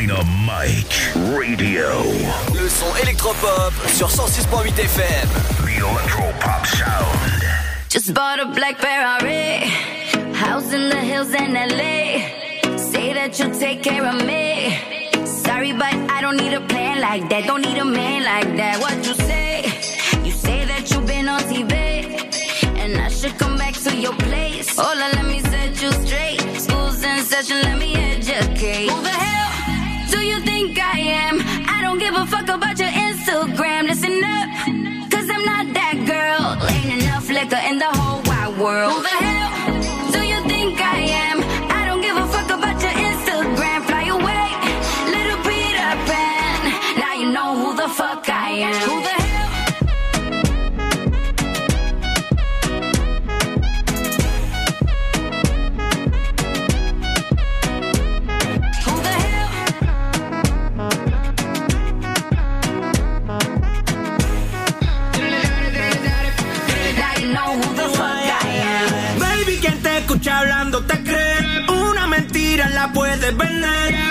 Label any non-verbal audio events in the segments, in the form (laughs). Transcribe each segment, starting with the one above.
Dynamite Radio. Le son électropop sur 106.8 FM. The Electropop Sound. Just bought a black Ferrari. House in the hills in LA. Say that you'll take care of me. Sorry, but I don't need a plan like that. Don't need a man like that. What you say? You say that you've been on TV. And I should come back to your place. Hola,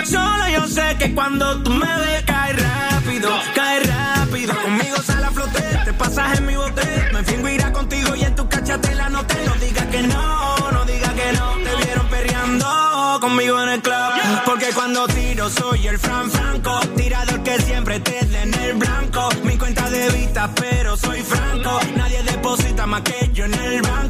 Solo yo sé que cuando tú me ves, cae rápido, cae rápido. Conmigo sale a flote, te pasas en mi bote. Me fingo irá contigo y en tu cachate la noté. No digas que no, no digas que no. Te vieron perreando conmigo en el club. Porque cuando tiro soy el Fran Franco. Tirador que siempre te dé en el blanco. Mi cuenta de vista, pero soy franco. Nadie deposita más que yo en el banco.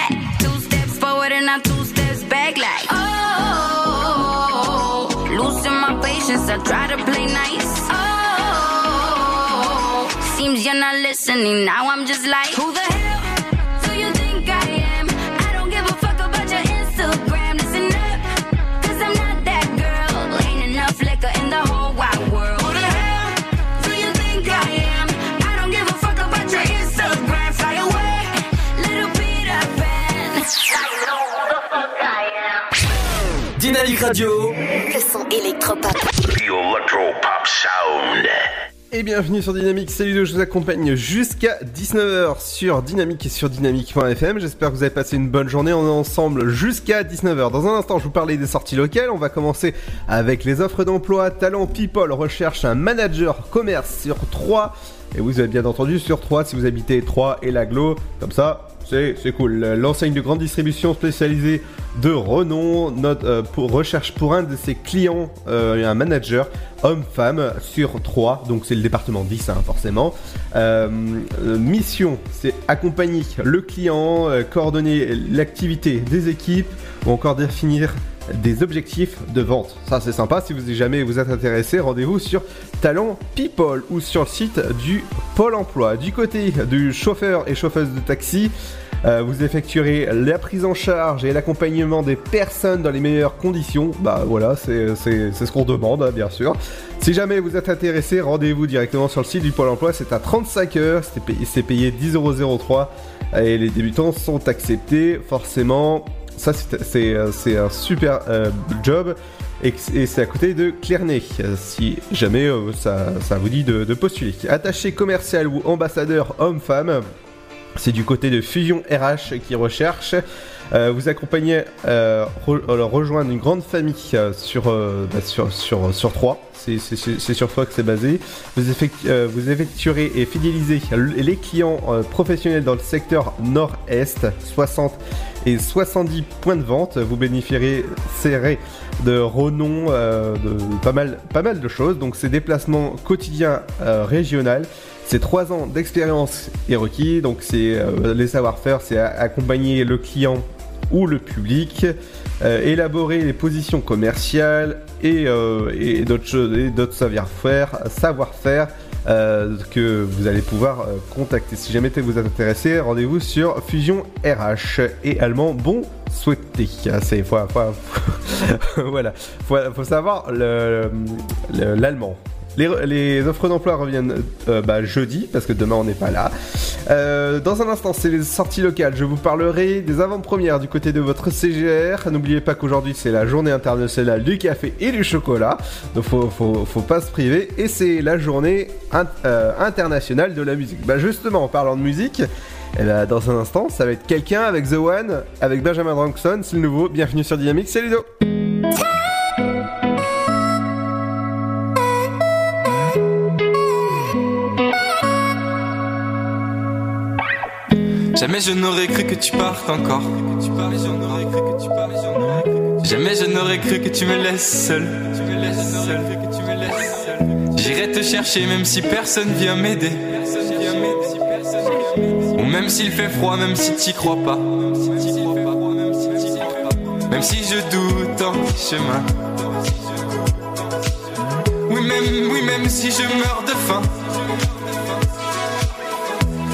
try to play nice. Oh, seems you're not listening. Now I'm just like, who the hell? do you think I am? I don't give a fuck about your Instagram. Listen up, 'cause I'm not that girl. Ain't enough liquor in the whole wide world. Who the hell do you think I am? I don't give a fuck about your Instagram. Fly away, little Peter Pan. I know who the fuck I am. Dynamique Radio. Le son électropop. Et bienvenue sur Dynamique, salut je vous accompagne jusqu'à 19h sur Dynamique et sur dynamique.fm. J'espère que vous avez passé une bonne journée, on est ensemble jusqu'à 19h. Dans un instant, je vous parlais des sorties locales, on va commencer avec les offres d'emploi. Talent People recherche un manager commerce sur 3. Et vous avez bien entendu sur 3 si vous habitez 3 et l'aglo, comme ça, c'est cool. L'enseigne de grande distribution spécialisée de renom euh, recherche pour un de ses clients euh, un manager homme-femme sur 3, donc c'est le département 10 hein, forcément. Euh, mission, c'est accompagner le client, coordonner l'activité des équipes ou encore définir des objectifs de vente. Ça c'est sympa, si vous jamais vous êtes intéressé, rendez-vous sur Talent People ou sur le site du Pôle Emploi. Du côté du chauffeur et chauffeuse de taxi, euh, vous effectuerez la prise en charge et l'accompagnement des personnes dans les meilleures conditions. Bah voilà, c'est ce qu'on demande, hein, bien sûr. Si jamais vous êtes intéressé, rendez-vous directement sur le site du Pôle emploi. C'est à 35 heures, c'est payé, c'est payé 10,03€ et les débutants sont acceptés. Forcément, ça euh, c'est un super euh, job. Et, c'est à côté de Clernay, euh, si jamais ça, vous dit de postuler. Attaché commercial ou ambassadeur homme-femme, C'est du côté de Fusion RH qui recherche. Euh, vous accompagnez, euh, euh, rejoindre une grande famille euh, sur, bah, sur, sur, sur 3. C'est sur toi que c'est basé. Vous, effectu- vous effectuerez et fidélisez les clients professionnels dans le secteur nord-est, 60 et 70 points de vente. Vous bénéficierez serré de renom, de pas mal, pas mal de choses. Donc ces déplacements quotidiens euh, régional. C'est trois ans d'expérience est requis, donc c'est les savoir-faire, c'est accompagner le client ou le public, euh, élaborer les positions commerciales et, euh, et d'autres choses, et d'autres savoir-faire, savoir-faire euh, que vous allez pouvoir euh, contacter. Si jamais vous êtes intéressé, rendez-vous sur Fusion RH et allemand bon souhaité. C'est (laughs) voilà, faut, savoir le- le- l'allemand. Les, offres d'emploi reviennent euh, bah, jeudi, parce que demain on n'est pas là. Euh, dans un instant, c'est les sorties locales. Je vous parlerai des avant-premières du côté de votre CGR. N'oubliez pas qu'aujourd'hui c'est la journée internationale du café et du chocolat. Donc faut, faut, faut pas se priver. Et c'est la journée euh, internationale de la musique. Bah justement, en parlant de musique, eh ben, dans un instant, ça va être quelqu'un avec The One, avec Benjamin Drankson, c'est le nouveau. Bienvenue sur Dynamique, c'est Ludo. Jamais je n'aurais cru que tu partes encore. Jamais je n'aurais cru que tu me laisses seul. J'irai te chercher même si personne vient m'aider. Ou même s'il fait froid, même si t'y crois pas. Même si je doute en chemin. Oui, même, oui, même si je meurs de faim.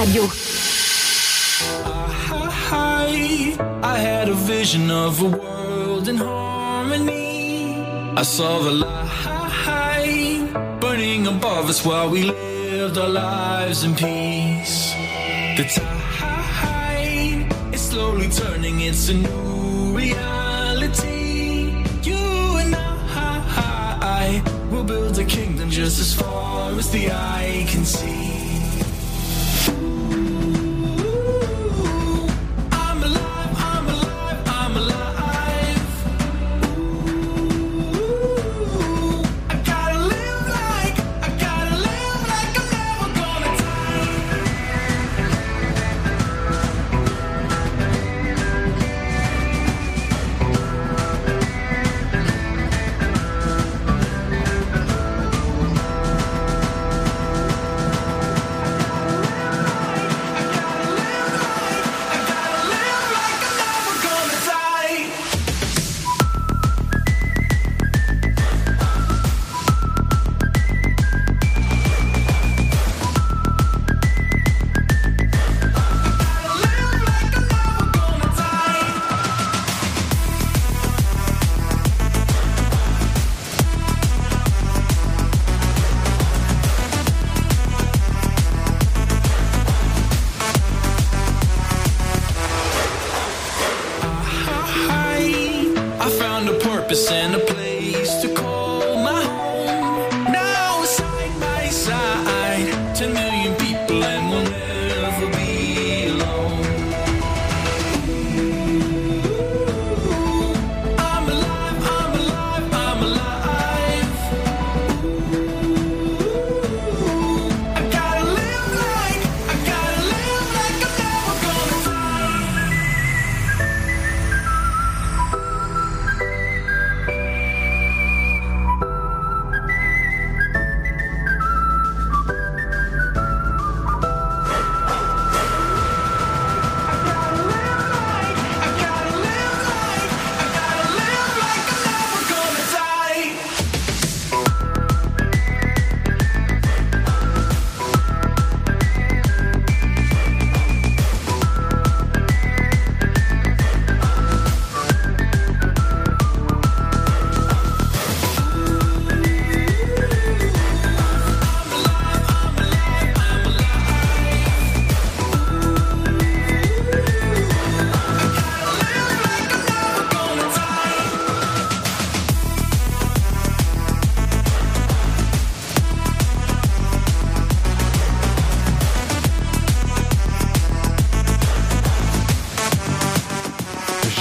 Radio. I had a vision of a world in harmony. I saw the light burning above us while we lived our lives in peace. The tide is slowly turning, it's a new reality. You and I will build a kingdom just as far as the eye can see.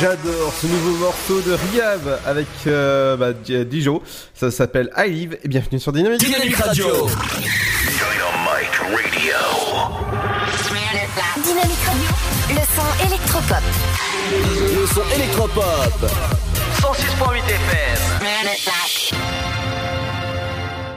J'adore ce nouveau morceau de Riab avec euh, bah, Dijo. Ça s'appelle I Live et bienvenue sur Dynamique. Dynamique Radio. Dynamite Radio. Dynamique Radio, le son électropop. Le son électropop. 106.8 FM.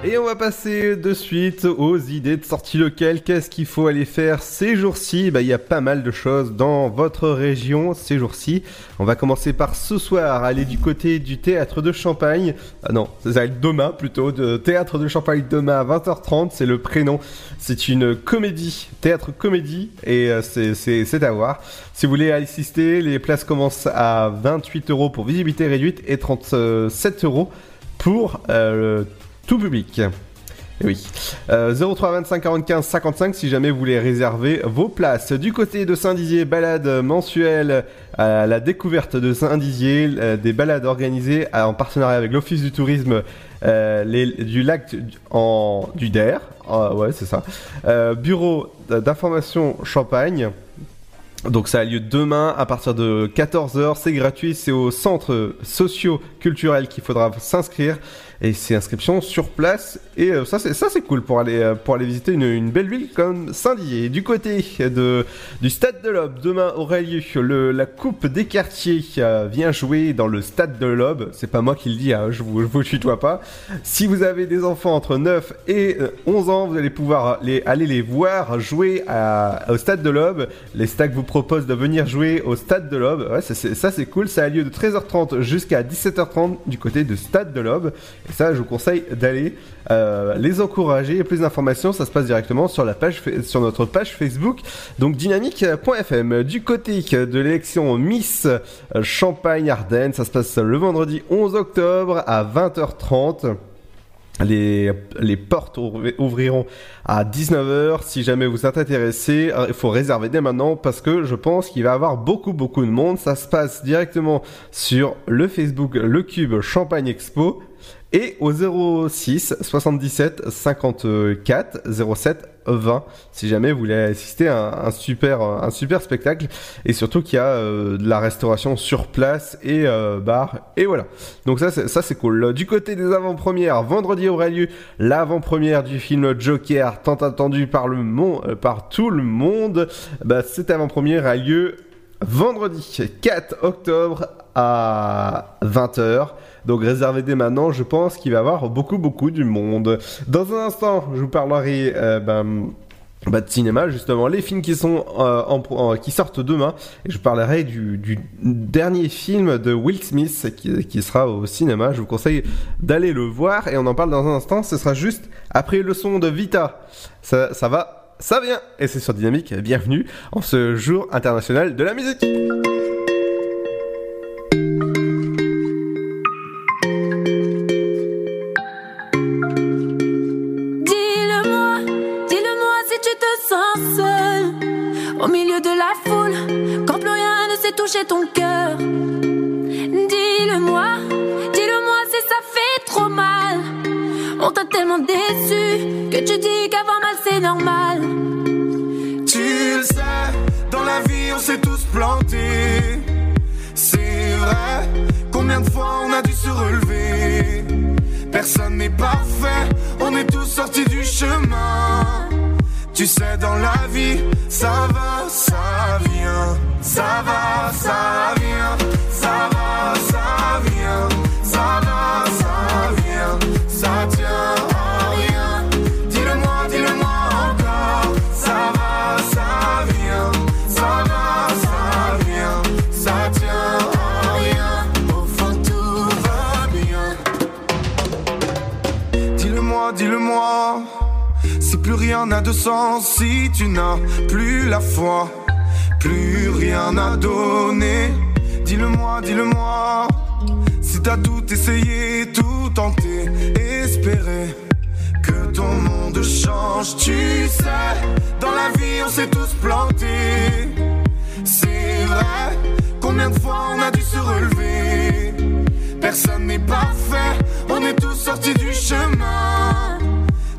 Et on va passer de suite aux idées de sortie locale. Qu'est-ce qu'il faut aller faire ces jours-ci? Bah, il y a pas mal de choses dans votre région ces jours-ci. On va commencer par ce soir, aller du côté du théâtre de Champagne. Ah non, ça va être demain plutôt, de théâtre de Champagne demain à 20h30, c'est le prénom. C'est une comédie, théâtre comédie, et euh, c'est- à voir. Si vous voulez assister, les places commencent à 28 euros pour visibilité réduite et 37 euros pour euh, tout public. Et oui. Euh, 03 25 45 55 si jamais vous voulez réserver vos places. Du côté de Saint-Dizier, balade mensuelle à la découverte de Saint-Dizier, euh, des balades organisées en partenariat avec l'Office du tourisme euh, du lac en, du DER. Ah, ouais, c'est ça. Euh, bureau d'information Champagne. Donc ça a lieu demain à partir de 14h, c'est gratuit, c'est au centre socio-culturel qu'il faudra s'inscrire et c'est inscription sur place et euh, ça c'est ça c'est cool pour aller euh, pour aller visiter une, belle ville comme Saint-Dié. Du côté de du stade de l'Aube, demain aura lieu le, la coupe des quartiers euh, vient jouer dans le stade de l'Aube. C'est pas moi qui le dis, hein, je vous je vous tutoie pas. Si vous avez des enfants entre 9 et euh, 11 ans, vous allez pouvoir aller les voir jouer au stade de l'Aube. Les stacks vous proposent de venir jouer au stade de l'Aube. Ouais, ça, c'est cool. Ça a lieu de 13h30 jusqu'à 17h30 du côté de stade de l'Aube. Ça, je vous conseille d'aller euh, les encourager. Et plus d'informations, ça se passe directement sur la page, sur notre page Facebook. Donc dynamique.fm. Du côté de l'élection Miss Champagne-Ardenne, ça se passe le vendredi 11 octobre à 20h30. Les, les portes ouvri- ouvriront à 19h. Si jamais vous êtes intéressé, euh, il faut réserver dès maintenant parce que je pense qu'il va y avoir beaucoup beaucoup de monde. Ça se passe directement sur le Facebook Le Cube Champagne Expo et au 06 77 54 07 20 si jamais vous voulez assister à un, super un super spectacle. Et surtout qu'il y a euh, de la restauration sur place et euh, bar. Et voilà. Donc ça c'est ça c'est cool. Du côté des avant-premières vendredi aura lieu l'avant-première du film Joker tant attendu par le monde par tout le monde. Bah, cette avant-première a lieu vendredi 4 octobre à 20h. Donc réservez dès maintenant, je pense qu'il va y avoir beaucoup beaucoup du monde. Dans un instant, je vous parlerai euh, ben, bah, de cinéma justement, les films euh, en- qui sortent demain. Et je parlerai du, dernier film de Will Smith qui, qui sera au cinéma. Je vous conseille d'aller le voir et on en parle dans un instant. Ce sera juste après le son de Vita. Ça, ça va, ça vient et c'est sur Dynamique. Bienvenue en ce jour international de la musique. Ton cœur Dis-le-moi, dis-le-moi si ça fait trop mal On t'a tellement déçu Que tu dis qu'avoir mal c'est normal Tu le sais, dans la vie on s'est tous plantés. C'est vrai, combien de fois on a dû se relever? Personne n'est parfait, on est tous sortis du chemin. Tu sais, dans la vie, ça va, ça vient. Ça va, ça vient. Ça va, ça vient. Ça va, ça vient. Ça tient à rien. Dis-le-moi, dis-le-moi encore. Ça va, ça vient. Ça va, ça vient. Ça tient à rien. Au fond, tout va bien. Dis-le-moi, dis-le-moi. Si plus rien n'a de sens, si tu n'as plus la foi, plus rien à donner. Dis-le-moi, dis-le-moi. Si t'as tout essayé, tout tenté, espéré que ton monde change, tu sais. Dans la vie, on s'est tous plantés. C'est vrai, combien de fois on a dû se relever? Personne n'est parfait, on est tous sortis du chemin.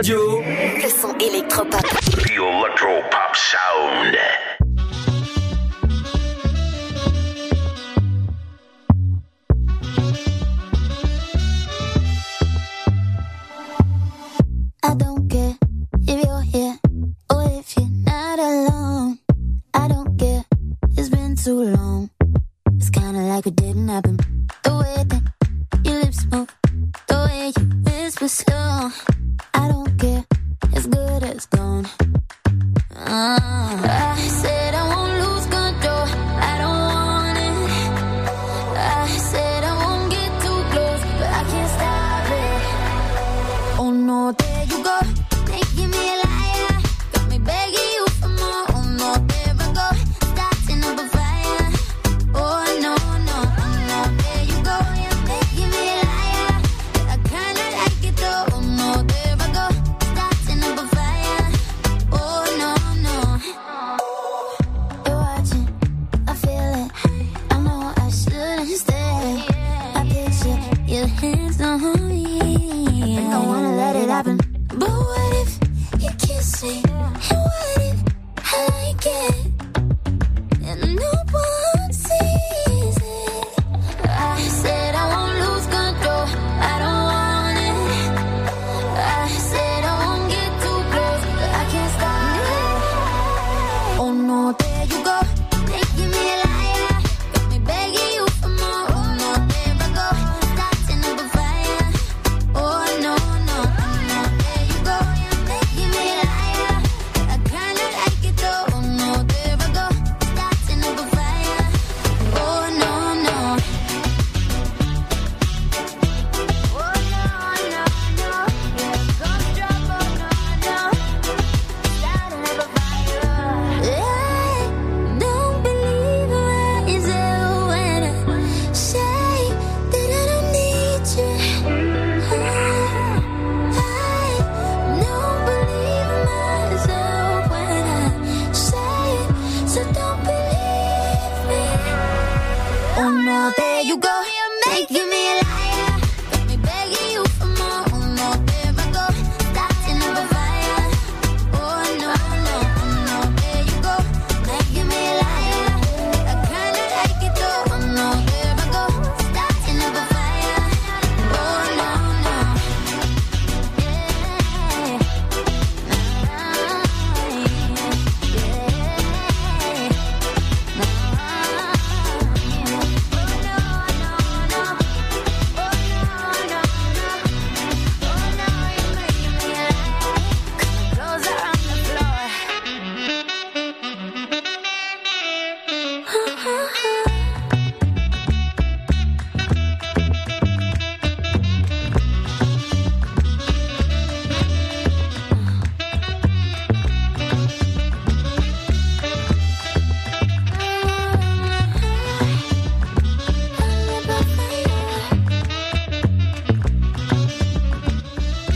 radio. Le son électropop. The electropop sound.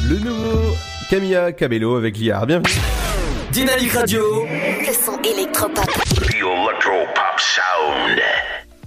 le nouveau Camilla Cabello avec l'IAR. Bienvenue. Dynamique Radio. Le son électropop. The electropop sound.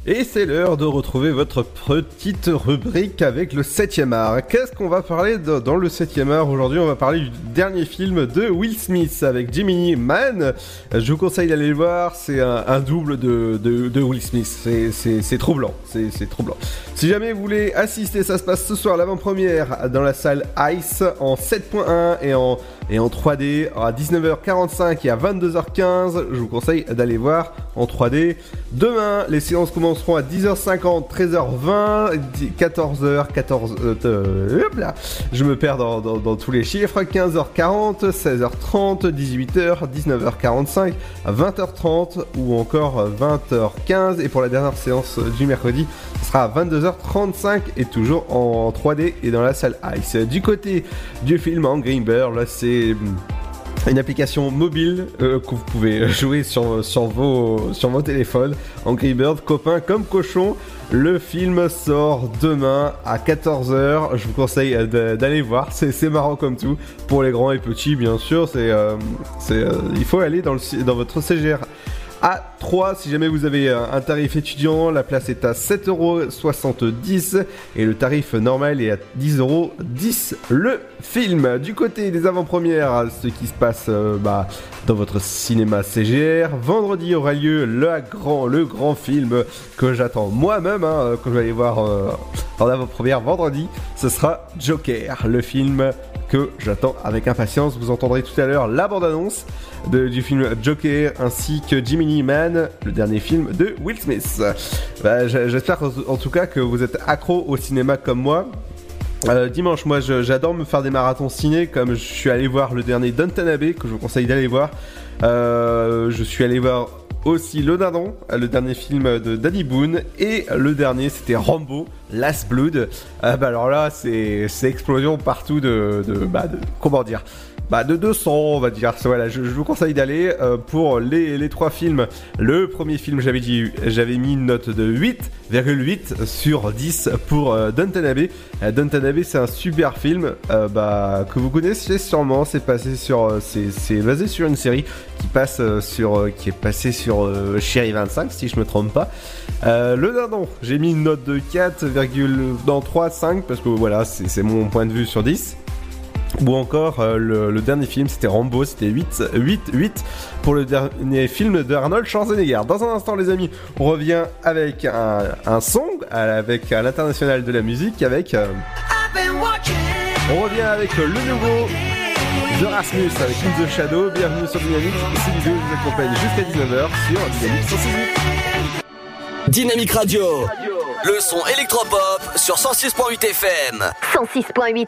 Et c'est l'heure de retrouver votre petite rubrique avec le 7ème art. Qu'est-ce qu'on va parler dans le 7ème art aujourd'hui? On va parler du dernier film de Will Smith avec Jimmy Mann. Je vous conseille d'aller le voir, c'est un, double de, Will Smith. C'est troublant, c'est troublant. Si jamais vous voulez assister, ça se passe ce soir l'avant-première dans la salle Ice en 7.1 et en et en 3D à 19h45 et à 22h15. Je vous conseille d'aller voir en 3D. Demain, les séances commenceront à 10h50, 13h20, 14h, 14 euh, euh je me perds dans, dans, tous les chiffres, 15h40, 16h30, 18h, 19h45, 20h30 ou encore 20h15. Et pour la dernière séance du mercredi, ce sera à 22h35 et toujours en 3D et dans la salle Ice. Du côté du film en Greenberg, là c'est une application mobile euh, que vous pouvez jouer sur, sur, vos, sur vos téléphones. Angry Bird, copain comme cochon. Le film sort demain à 14h. Je vous conseille euh, d'aller voir. C'est marrant comme tout. Pour les grands et petits, bien sûr. C'est, euh, euh, il faut aller dans, le, dans votre CGR à 3 si jamais vous avez euh, un tarif étudiant la place est à 7,70€ et le tarif normal est à 10,10€ le film. Du côté des avant-premières ce qui se passe euh, bah, dans votre cinéma CGR vendredi aura lieu le grand, le grand film que j'attends moi-même hein, quand je vais aller voir euh, en avant-première vendredi. Ce sera Joker le film que j'attends avec impatience. Vous entendrez tout à l'heure la bande-annonce de- du film Joker ainsi que Jiminy Man, le dernier film de Will Smith. Bah, J'espère en tout cas que vous êtes accro au cinéma comme moi. Euh, dimanche, moi j'adore me faire des marathons ciné comme je suis allé voir le dernier Downton Abbey que je vous conseille d'aller voir. Euh, je suis allé voir aussi Le Dindon, le dernier film de Danny Boone et le dernier c'était Rambo, Last Blood. Euh, bah alors là c'est c'est explosion partout de, de, bah, de- comment dire bah de 200 on va dire. Voilà je, vous conseille d'aller euh, pour les, les trois films. Le premier film j'avais dit j'avais mis une note de 8,8 sur 10 pour euh, euh, Downton Abbey c'est un super film euh, bah, que vous connaissez sûrement. C'est passé sur euh, c'est basé sur une série qui passe euh, sur qui est passée sur euh, Chéri 25 si je me trompe pas. Le dindon j'ai mis une note de 4, dans 3 5 parce que voilà c'est mon point de vue sur 10 ou encore euh, le, le dernier film c'était Rambo c'était 8 8 8 pour le dernier film de Arnold Schwarzenegger dans un instant les amis on revient avec un, un son euh, avec l'international de la musique avec euh, on revient avec le nouveau The Rasmus avec In the Shadow bienvenue sur Dynamique c'est l'idée vous accompagne jusqu'à 19h sur Dynamique 168 Dynamique Radio. Le son électropop sur 106.8 FM. 106.8.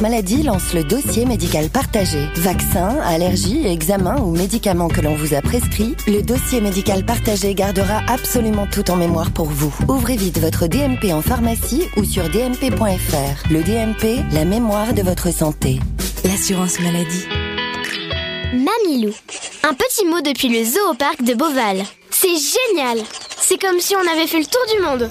maladie lance le dossier médical partagé. Vaccins, allergies, examens ou médicaments que l'on vous a prescrits, le dossier médical partagé gardera absolument tout en mémoire pour vous. Ouvrez vite votre DMP en pharmacie ou sur dmp.fr. Le DMP, la mémoire de votre santé. L'assurance maladie. Mamilou. Un petit mot depuis le zoo au parc de Beauval. C'est génial C'est comme si on avait fait le tour du monde.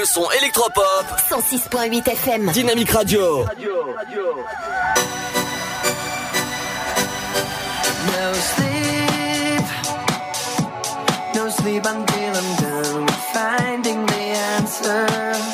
Le son électropop. 106.8 FM. Dynamique Radio. No sleep, no sleep until I'm done with finding the answer.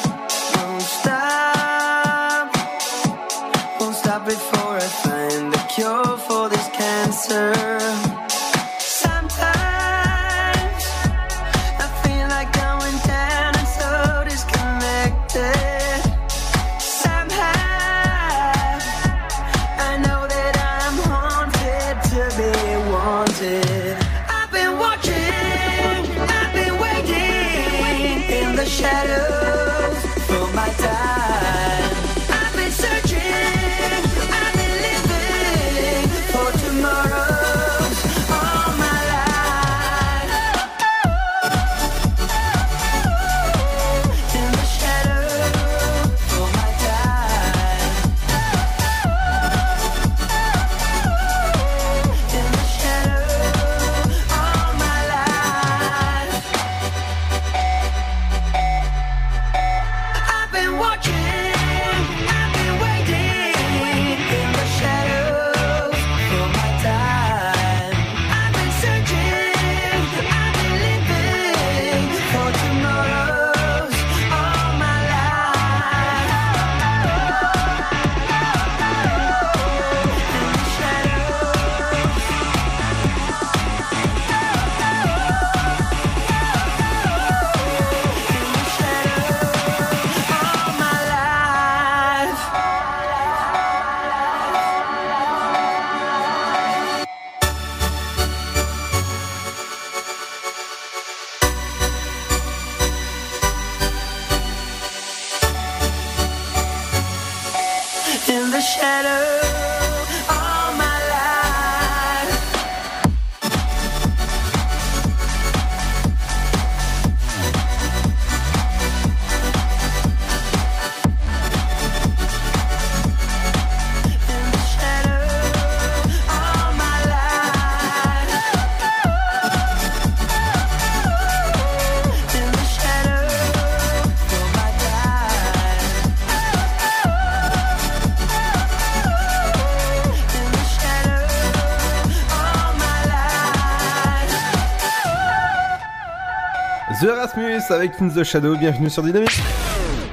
Avec In the Shadow, bienvenue sur Dynamique.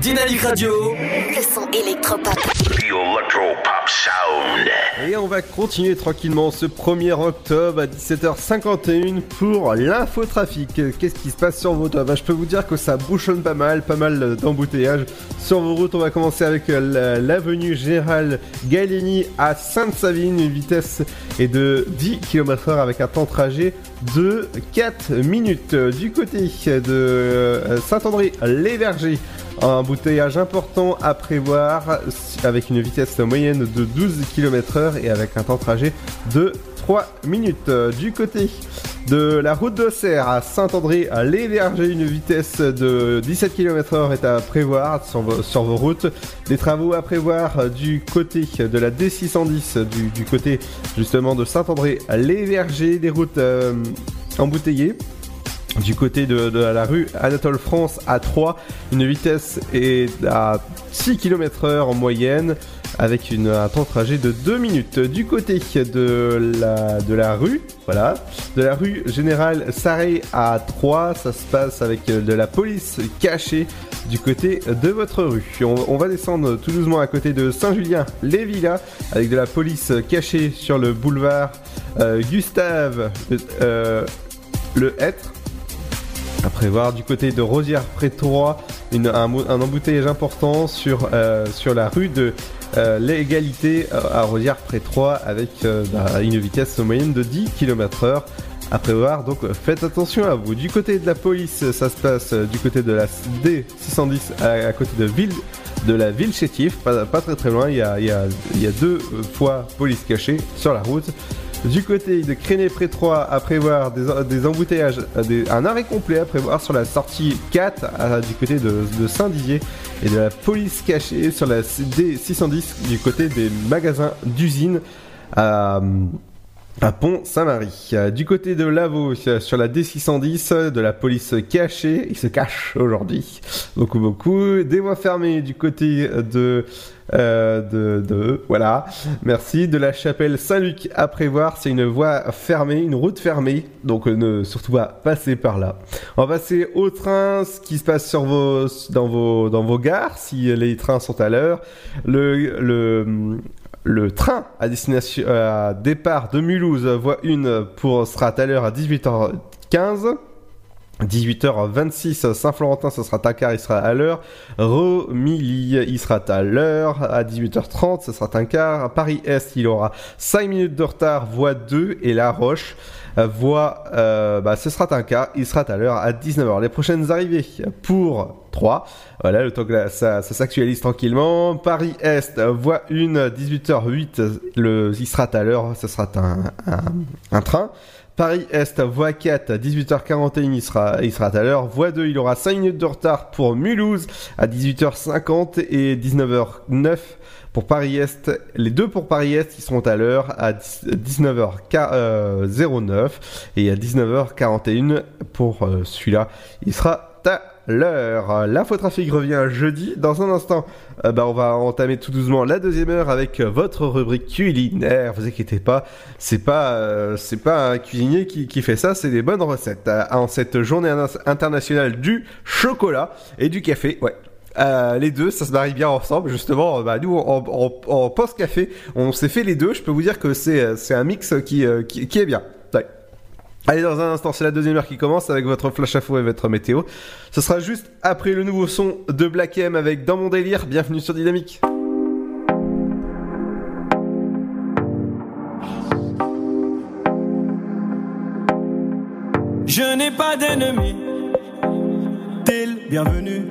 Dynamique Radio. Le son électropop. Sound. Et on va continuer tranquillement ce 1er octobre à 17h51 pour l'infotrafic. Qu'est-ce qui se passe sur vos toits? Bah, Je peux vous dire que ça bouchonne pas mal, pas mal d'embouteillages sur vos routes. On va commencer avec la- l'avenue Gérald Gallieni à Sainte-Savine. Une vitesse est de 10 km/h avec un temps de trajet de 4 minutes. Du côté de euh, Saint-André-les-Vergers, un embouteillage important à prévoir avec une vitesse moyenne de 12 km/h et avec un temps de trajet de 3 minutes. Euh, Du côté de la route d'Auxerre à Saint-André à Les Vergers, une vitesse de 17 km/h est à prévoir sur vos, routes. Des travaux à prévoir euh, du côté de la D610, du, du côté justement de Saint-André à Les Vergers, des routes euh, embouteillées. Du côté de, de la rue Anatole France à 3, une vitesse est à 6 km heure en moyenne avec une, un temps de trajet de 2 minutes. Du côté de la, de la rue, voilà, de la rue Générale Sarré à 3, ça se passe avec euh, de la police cachée du côté de votre rue. On, on va descendre tout doucement à côté de Saint-Julien-les-Villas avec de la police cachée sur le boulevard euh, Gustave euh, le Hêtre. À prévoir du côté de Rosière près de Troyes, une- un, embouteillage important sur, euh, la rue de euh, l'égalité euh, à Rosière près de Troyes avec bah, une vitesse moyenne de 10 km heure à prévoir. Donc faites attention à vous. Du côté de la police, ça se passe du côté de la D610 à, côté de ville de la ville chétif, pas, très très loin. Il y a, deux fois police cachée sur la route. Du côté de Créné près 3 à prévoir des, embouteillages, euh, un arrêt complet à prévoir sur la sortie 4 à- du côté de, Saint-Dizier et de la police cachée sur la D610 du côté des magasins d'usine à, Pont-Saint-Marie. Euh, Du côté de Lavaux, euh, sur la D610, euh, de la police cachée, il se cache aujourd'hui, beaucoup beaucoup. Des voies fermées du côté de, euh, de, de, voilà, merci. De la chapelle Saint-Luc à prévoir, c'est une voie fermée, une route fermée, donc euh, ne surtout pas passer par là. On va passer au train, ce qui se passe sur vos, dans vos, dans vos gares, si les trains sont à l'heure. Le, le, le train à destination, à départ de Mulhouse, voie 1 pour, sera à l'heure à 18h15. 18h26, Saint-Florentin, ce sera Takar, il sera à l'heure. Romilly, il sera à l'heure. À 18h30, ce sera un quart. Paris-Est, il aura 5 minutes de retard, voie 2. Et La Roche, voie, euh, bah, ce sera quart, il sera à l'heure à 19h. Les prochaines arrivées pour 3. Voilà, le temps que ça, s'actualise tranquillement. Paris-Est, voie 1, 18h08, le, il sera à l'heure, ce sera un train. Paris-Est, voie 4, 18h41, il sera, il sera à l'heure. Voie 2, il aura 5 minutes de retard pour Mulhouse à 18h50 et 19h09 pour Paris-Est. Les deux pour Paris-Est, ils seront à l'heure à 19h09 et à 19h41 pour euh, celui-là, il sera à l'heure. L'infotrafic revient jeudi. Dans un instant, euh, bah, on va entamer tout doucement la deuxième heure avec euh, votre rubrique culinaire. Vous inquiétez pas, c'est pas euh, pas un cuisinier qui, qui fait ça, c'est des bonnes recettes. Euh, en cette journée in- internationale du chocolat et du café, ouais. Les deux, ça se marie bien ensemble. Justement, bah, nous, en, en, post-café, on s'est fait les deux. Je peux vous dire que c'est c'est un mix qui, qui est bien. Allez, dans un instant, c'est la deuxième heure qui commence avec votre flash info et votre météo. Ce sera juste après le nouveau son de Black M avec Dans mon délire. Bienvenue sur Dynamique. Je n'ai pas d'ennemi. T'es le bienvenu.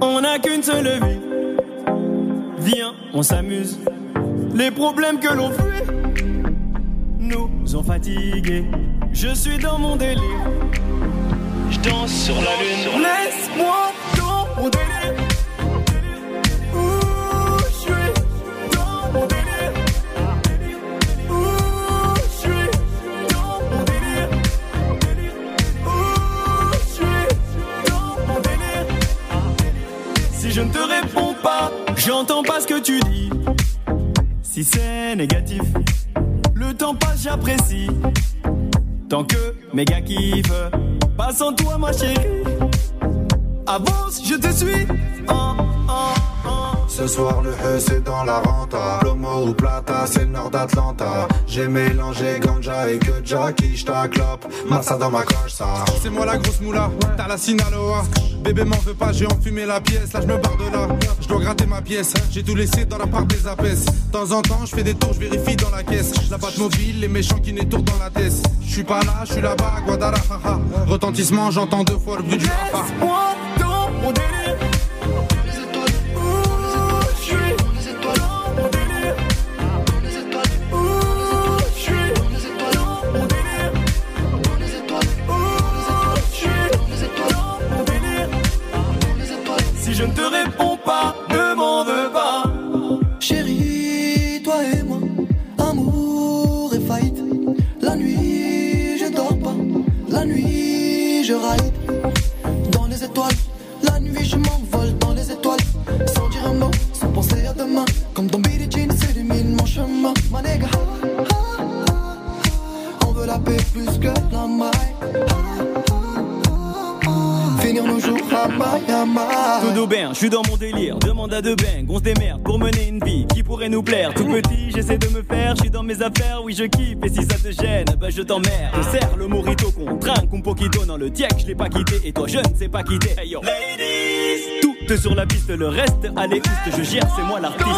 On n'a qu'une seule vie. Viens, on s'amuse. Les problèmes que l'on fuit nous ont fatigués. Je suis dans mon délire. Je danse sur la lune. Laisse-moi dans mon délire. Si je ne te réponds pas, j'entends pas ce que tu dis. Si c'est négatif, le temps passe, j'apprécie. Tant que mes gars kiffent, pas sans toi, ma chérie. Avance, je te suis. Oh, oh. Ce soir le E c'est dans la renta Lomo ou Plata c'est le nord d'Atlanta J'ai mélangé ganja et que Jackie j'ta clope Massa dans ma coche ça C'est moi la grosse moula, t'as la Sinaloa. Bébé m'en veut pas, j'ai enfumé la pièce, là je me barre de là. Je dois gratter ma pièce, j'ai tout laissé dans la part des apaises. De temps en temps, je fais des tours, je vérifie dans la caisse. La batte mobile, les méchants qui n'étourdent dans la tête. Je suis pas là, je suis là-bas, Guadalajara. Retentissement, j'entends deux fois le bruit du Rafa. je ne te réponds pas. Tout bien, je suis dans mon délire, demande à deux bang, on se démerde pour mener une vie qui pourrait nous plaire. Tout petit, j'essaie de me faire, je suis dans mes affaires, oui je kiffe, et si ça te gêne, bah je t'emmerde. Je serre le morito qu'on trinque, un poquito dans le diac, je l'ai pas quitté, et toi je ne sais pas quitter. Hey ladies, tout sur la piste, le reste, allez oust, je gère, c'est moi l'artiste.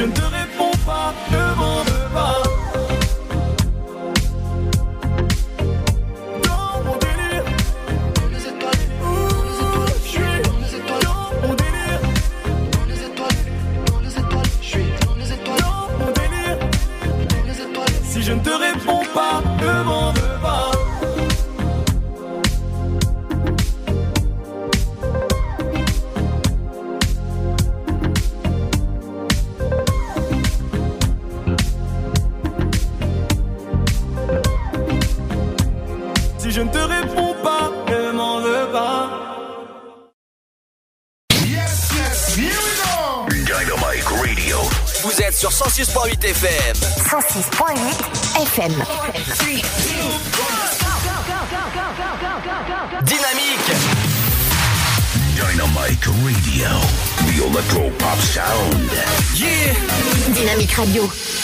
Je ne te réponds pas, FM. Dynamique. Dynamite Radio. The Electro Pop Sound. Yeah. Dynamique Radio.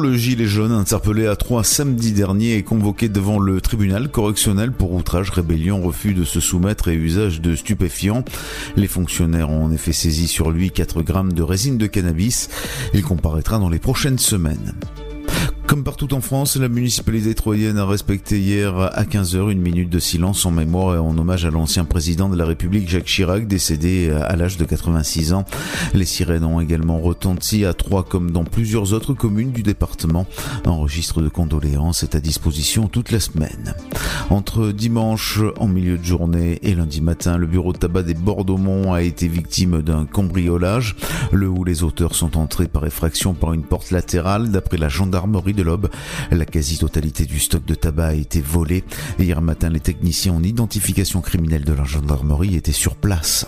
Le gilet jaune interpellé à Troyes samedi dernier est convoqué devant le tribunal correctionnel pour outrage, rébellion, refus de se soumettre et usage de stupéfiants. Les fonctionnaires ont en effet saisi sur lui 4 grammes de résine de cannabis. Il comparaîtra dans les prochaines semaines. Comme partout en France, la municipalité troyenne a respecté hier à 15h une minute de silence en mémoire et en hommage à l'ancien président de la République Jacques Chirac, décédé à l'âge de 86 ans. Les sirènes ont également retenti à Troyes comme dans plusieurs autres communes du département. Un registre de condoléances est à disposition toute la semaine. Entre dimanche en milieu de journée et lundi matin, le bureau de tabac des Bordeaux-Mont a été victime d'un cambriolage, le où les auteurs sont entrés par effraction par une porte latérale d'après la gendarmerie de l'Aube. La quasi-totalité du stock de tabac a été volé. Hier matin, les techniciens en identification criminelle de la gendarmerie étaient sur place.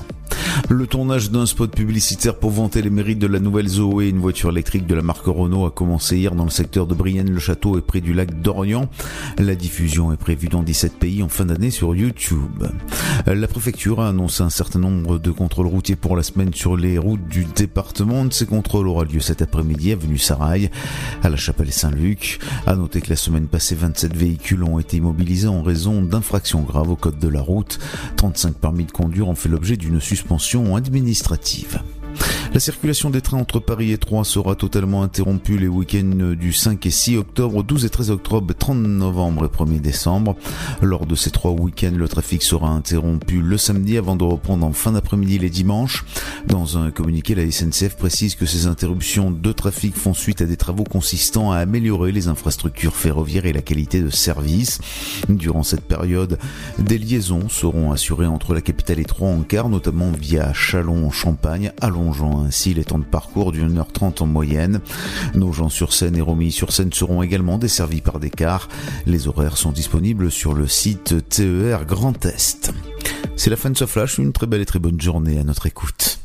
Le tournage d'un spot publicitaire pour vanter les mérites de la nouvelle Zoé, une voiture électrique de la marque Renault, a commencé hier dans le secteur de Brienne-le-Château et près du lac d'Orient. La diffusion est prévue dans 17 pays en fin d'année sur YouTube. La préfecture a annoncé un certain nombre de contrôles routiers pour la semaine sur les routes du département. Ces contrôles aura lieu cet après-midi avenue Sarail, à la Chapelle Saint-Luc. À noter que la semaine passée, 27 véhicules ont été immobilisés en raison d'infractions graves au code de la route. 35 permis de conduire ont fait l'objet d'une suspension administrative. La circulation des trains entre Paris et Troyes sera totalement interrompue les week-ends du 5 et 6 octobre, 12 et 13 octobre, 30 novembre et 1er décembre. Lors de ces trois week-ends, le trafic sera interrompu le samedi avant de reprendre en fin d'après-midi les dimanches. Dans un communiqué, la SNCF précise que ces interruptions de trafic font suite à des travaux consistant à améliorer les infrastructures ferroviaires et la qualité de service. Durant cette période, des liaisons seront assurées entre la capitale et Troyes en car, notamment via Chalon en Champagne, allongeant ainsi les temps de parcours d'une heure trente en moyenne. Nogent-sur-Seine et Romilly-sur-Seine seront également desservis par des cars. Les horaires sont disponibles sur le site TER Grand Est. C'est la fin de ce flash, une très belle et très bonne journée à notre écoute.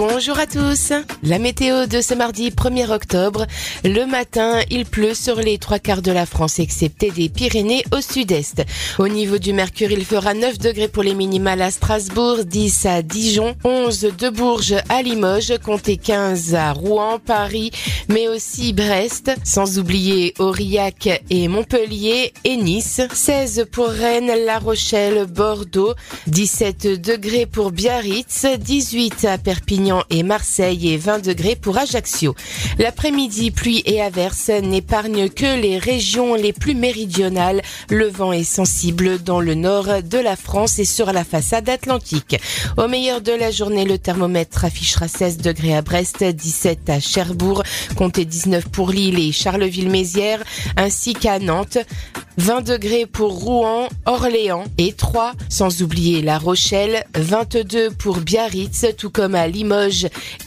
Bonjour à tous. La météo de ce mardi 1er octobre. Le matin, il pleut sur les trois quarts de la France, excepté des Pyrénées au sud-est. Au niveau du mercure, il fera 9 degrés pour les minimales à Strasbourg, 10 à Dijon, 11 de Bourges à Limoges, comptez 15 à Rouen, Paris, mais aussi Brest, sans oublier Aurillac et Montpellier et Nice, 16 pour Rennes, La Rochelle, Bordeaux, 17 degrés pour Biarritz, 18 à Perpignan et Marseille et 20 degrés pour Ajaccio. L'après-midi, pluie et averses n'épargnent que les régions les plus méridionales. Le vent est sensible dans le nord de la France et sur la façade atlantique. Au meilleur de la journée, le thermomètre affichera 16 degrés à Brest, 17 à Cherbourg, comptez 19 pour Lille et Charleville-Mézières, ainsi qu'à Nantes. 20 degrés pour Rouen, Orléans et 3, sans oublier La Rochelle, 22 pour Biarritz, tout comme à Limoges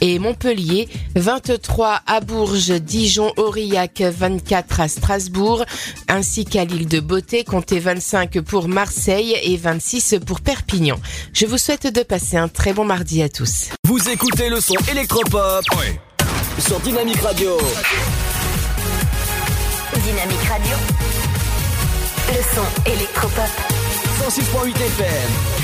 et Montpellier, 23 à Bourges, Dijon, Aurillac, 24 à Strasbourg, ainsi qu'à l'île de Beauté, comptez 25 pour Marseille et 26 pour Perpignan. Je vous souhaite de passer un très bon mardi à tous. Vous écoutez le son électropop sur Dynamique Radio. Dynamique Radio. Le son électropop. 106.8 FM.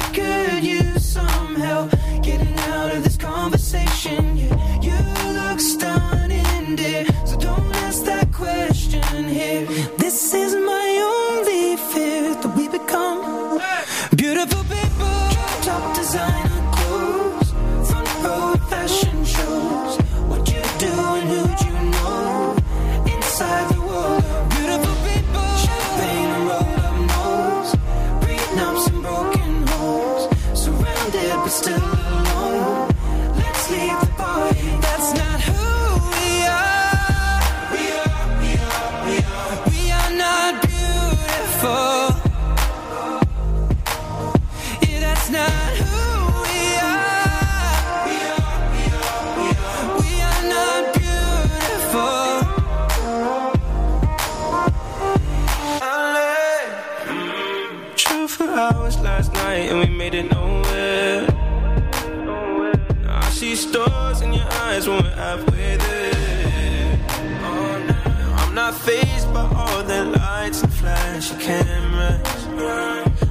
lights and flashy cameras.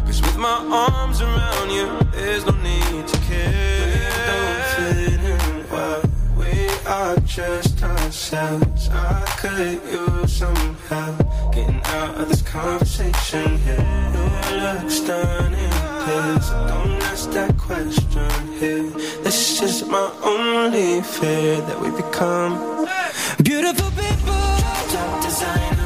Cause with my arms around you, there's no need to care. Don't fit in well. We are just ourselves. I could use some help getting out of this conversation here. You look stunning, please. Don't ask that question here. This is my only fear that we become beautiful people. Top designer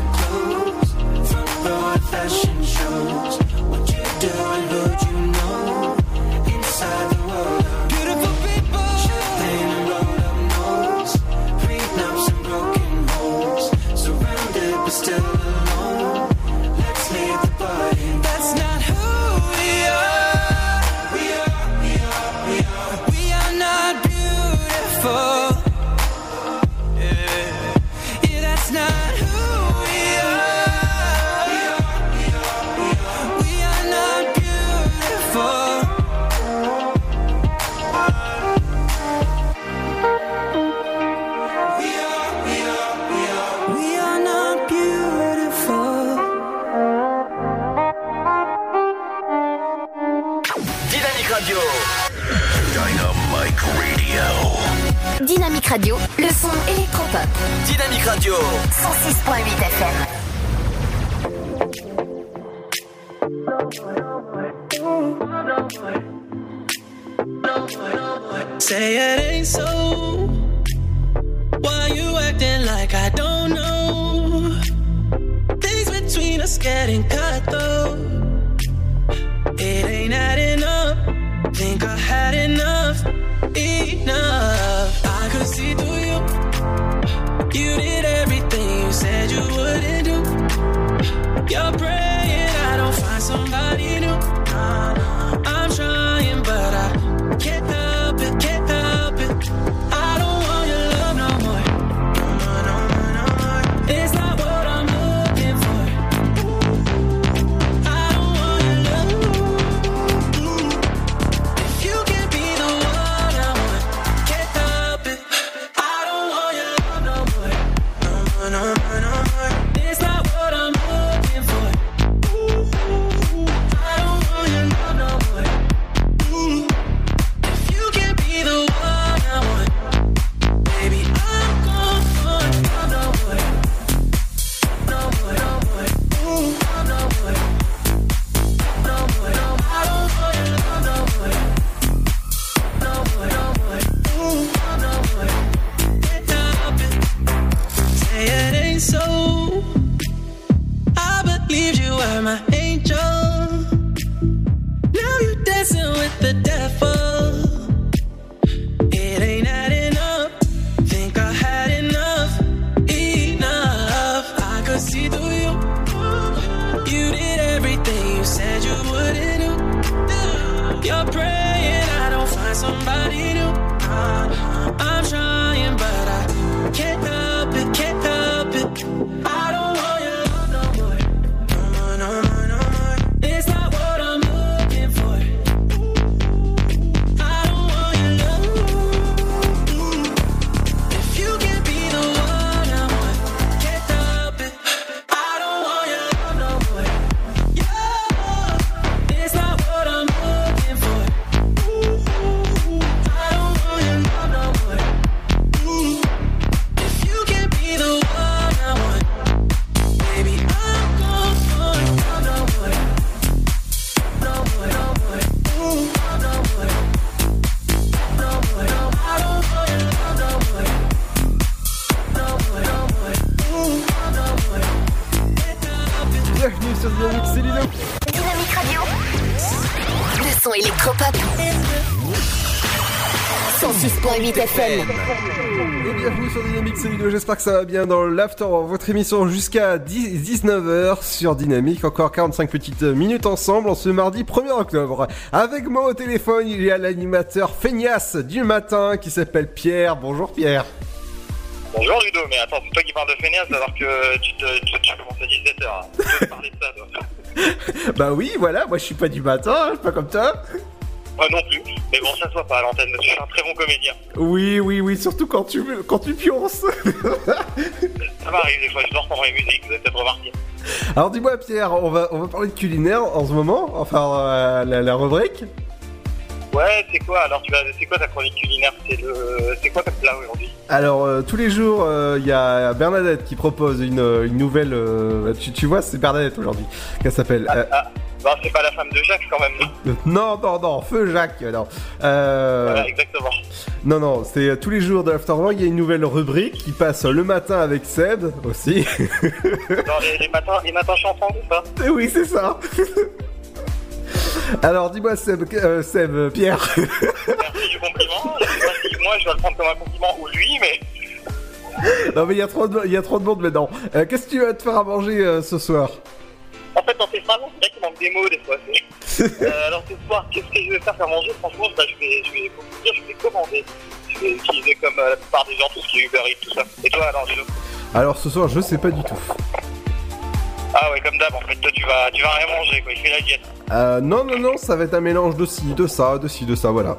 Radio. Le son électropop. Dynamique Radio. 106.8 FM. Say Say it ain't so. FM. Et bienvenue sur Dynamique, c'est Ludo. J'espère que ça va bien dans l'After, votre émission jusqu'à 19h sur Dynamique. Encore 45 petites minutes ensemble en ce mardi 1er octobre. Avec moi au téléphone, il y a l'animateur feignasse du matin qui s'appelle Pierre. Bonjour Pierre. Bonjour Ludo, mais attends, c'est toi qui parles de feignasse alors que tu, te, tu, tu commences à 17h. Tu peux parler de ça, toi. (laughs) Bah oui, voilà, moi je suis pas du matin, hein, je suis pas comme toi. Moi non plus, mais bon, ça soit pas à l'antenne, très bon comédien. Oui, oui, oui, surtout quand tu, quand tu pionces. (laughs) Ça m'arrive des fois, je dors pendant les musiques, vous avez peut-être remarqué. Alors dis-moi Pierre, on va, on va parler de culinaire en ce moment, enfin euh, la, la rubrique. Ouais, c'est quoi alors tu vas, C'est quoi ta chronique culinaire? C'est le, c'est quoi ta plat aujourd'hui? Alors euh, tous les jours, euh, il y a Bernadette qui propose une, une nouvelle. tu, tu vois, c'est Bernadette aujourd'hui qu'elle s'appelle. euh, Ah, c'est pas la femme de Jacques quand même. non (laughs) non, non, non, feu Jacques, non. Euh, Voilà, exactement. non, non, c'est euh, tous les jours de l'Afterwork, il y a une nouvelle rubrique qui passe le matin avec Seb aussi. (laughs) Dans les, les matins, les matins chantants, c'est ça Eh oui, c'est ça. (laughs) Alors dis-moi Seb, euh, Seb, Pierre. Merci du compliment. Je sais pas si moi je dois le prendre comme un compliment ou lui, mais non mais il y a trop de, il y a trop de monde maintenant. Euh, Qu'est-ce que tu vas te faire à manger euh, ce soir? En fait dans ces phrases, on dirait qu'il manque des mots des fois. (laughs) Euh, alors ce soir, qu'est-ce que je vais faire à manger? Franchement, bah, je vais, je vais, vous dire, je vais commander. Je vais utiliser comme euh, la plupart des gens tout ce qui est Uber Eats, tout ça. Et toi alors, Ludo Alors ce soir, je sais pas du tout. Ah ouais, comme d'hab, en fait, toi tu vas, tu vas rien manger, quoi. Il fait la diète. Euh, non, non, non, ça va être un mélange de ci, de ça, de ci, de ça, voilà.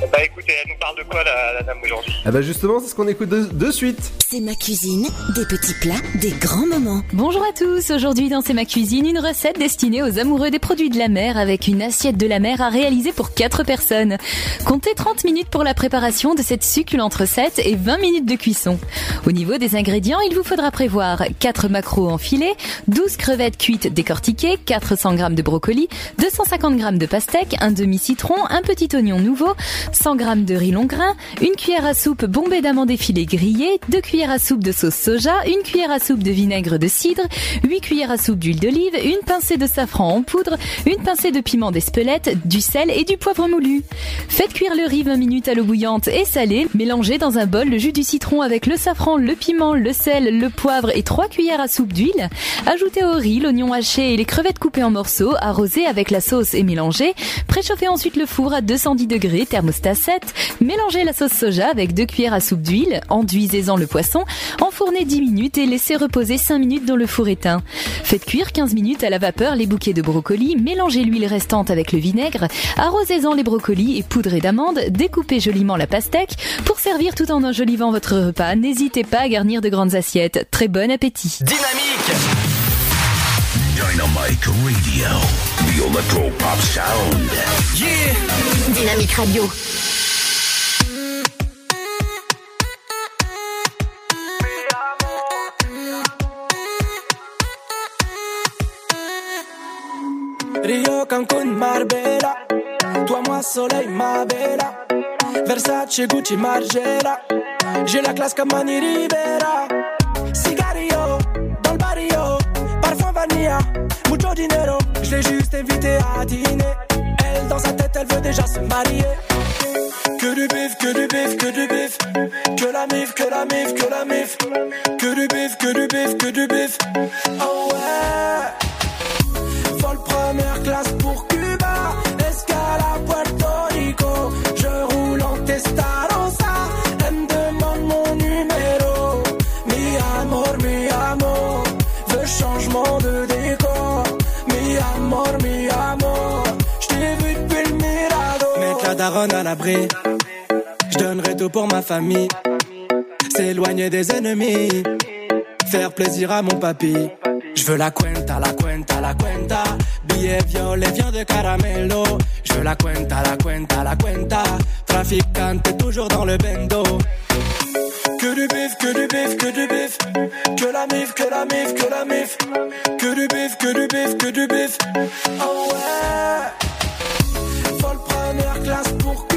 Bah écoutez, elle nous parle de quoi la, la dame aujourd'hui? Eh ben justement, c'est ce qu'on écoute de, de suite. C'est ma cuisine, des petits plats, des grands moments. Bonjour à tous, aujourd'hui dans C'est ma cuisine, une recette destinée aux amoureux des produits de la mer avec une assiette de la mer à réaliser pour 4 personnes. Comptez 30 minutes pour la préparation de cette succulente recette et 20 minutes de cuisson. Au niveau des ingrédients, il vous faudra prévoir 4 maquereaux en filet, 12 crevettes cuites décortiquées, 400 g de brocoli, 250 g de pastèque, un demi-citron, un petit oignon nouveau, 100 g de riz long grain, une cuillère à soupe bombée d'amandes effilées grillées, 2 cuillères à soupe de sauce soja, une cuillère à soupe de vinaigre de cidre, 8 cuillères à soupe d'huile d'olive, une pincée de safran en poudre, une pincée de piment d'Espelette, du sel et du poivre moulu. Faites cuire le riz 20 minutes à l'eau bouillante et salée. Mélangez dans un bol le jus du citron avec le safran, le piment, le sel, le poivre et 3 cuillères à soupe d'huile. Ajoutez au riz l'oignon haché et les crevettes coupées en morceaux, arrosez avec la sauce et mélangez. Préchauffez ensuite le four à 210 degrés, thermostat 7. Mélangez la sauce soja avec 2 cuillères à soupe d'huile. Enduisez-en le poisson. Enfournez 10 minutes et laissez reposer 5 minutes dans le four éteint. Faites cuire 15 minutes à la vapeur les bouquets de brocolis. Mélangez l'huile restante avec le vinaigre. Arrosez-en les brocolis et poudrez d'amandes. Découpez joliment la pastèque. Pour servir tout en enjolivant votre repas, n'hésitez pas à garnir de grandes assiettes. Très bon appétit. Dynamique Dynamic Radio. The Electro Pop Sound. Yeah Dynamique Radio. Rio, Cancun, Marbella. Toi, moi, soleil, ma bella. Versace, Gucci, Margiela. J'ai la classe comme Mani Rivera. Vanilla, mucho dinero. Je l'ai juste invité à dîner. Elle, dans sa tête, elle veut déjà se marier. Que du bif, que du bif, que du bif. Que la mif, que la mif, que la mif. Que du bif, que du bif, que du bif. Oh ouais. Vol première classe l'abri, j'donnerai tout pour ma famille. S'éloigner des ennemis, faire plaisir à mon papy. Je veux la cuenta, la cuenta, la cuenta. Billet violet, viande de caramelo. Je veux la cuenta, la cuenta, la cuenta. Traficante, toujours dans le bendo. Que du bif, que du bif, que du bif. Que la mif, que la mif, que la mif. Que du bif, que du bif, que du bif. Oh ouais. Première classe pour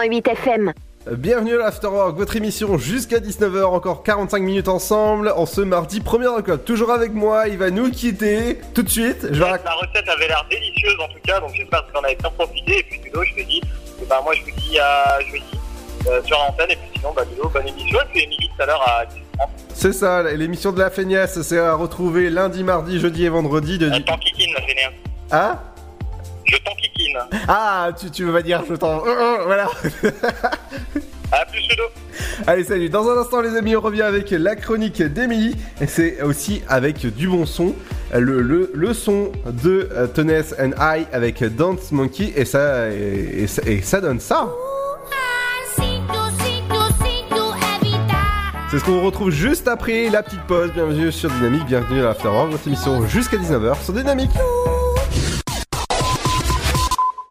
106.8 FM. Bienvenue à l'Afterwork, votre émission jusqu'à 19h, encore 45 minutes ensemble, en ce mardi 1er octobre. Toujours avec moi, il va nous quitter tout de suite. Je vais La recette avait l'air délicieuse en tout cas, donc j'espère que vous en avez bien profité. Et puis Ludo, je te dis, eh ben, moi je vous dis à jeudi euh, sur l'antenne. Et puis sinon, bah, Ludo, bonne émission. Et puis Émilie tout à l'heure à 10h30. C'est ça, l'émission de la feignasse, c'est à retrouver lundi, mardi, jeudi et vendredi de... Euh, T'enquiquine, la généale. Ah Je Ah, tu, tu vas dire, je t'en... Euh, euh, voilà (laughs) À plus Ludo. Allez, salut. Dans un instant, les amis, on revient avec la chronique d'Emily. Et c'est aussi avec du bon son. Le, le, le son de euh, Toness and I avec Dance Monkey. Et ça, et, et ça- et ça donne ça. C'est ce qu'on retrouve juste après la petite pause. Bienvenue sur Dynamique, bienvenue à l'Afterwork, votre émission jusqu'à 19h sur Dynamique.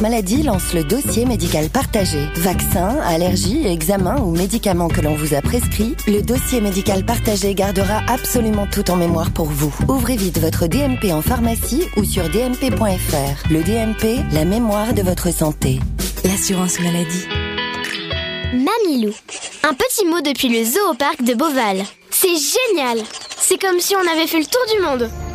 maladie lance le dossier médical partagé. Vaccins, allergies, examens ou médicaments que l'on vous a prescrits, le dossier médical partagé gardera absolument tout en mémoire pour vous. Ouvrez vite votre DMP en pharmacie ou sur dmp.fr. Le DMP, la mémoire de votre santé. L'assurance maladie. Mamilou. Un petit mot depuis le zoo au parc de Beauval. C'est génial C'est comme si on avait fait le tour du monde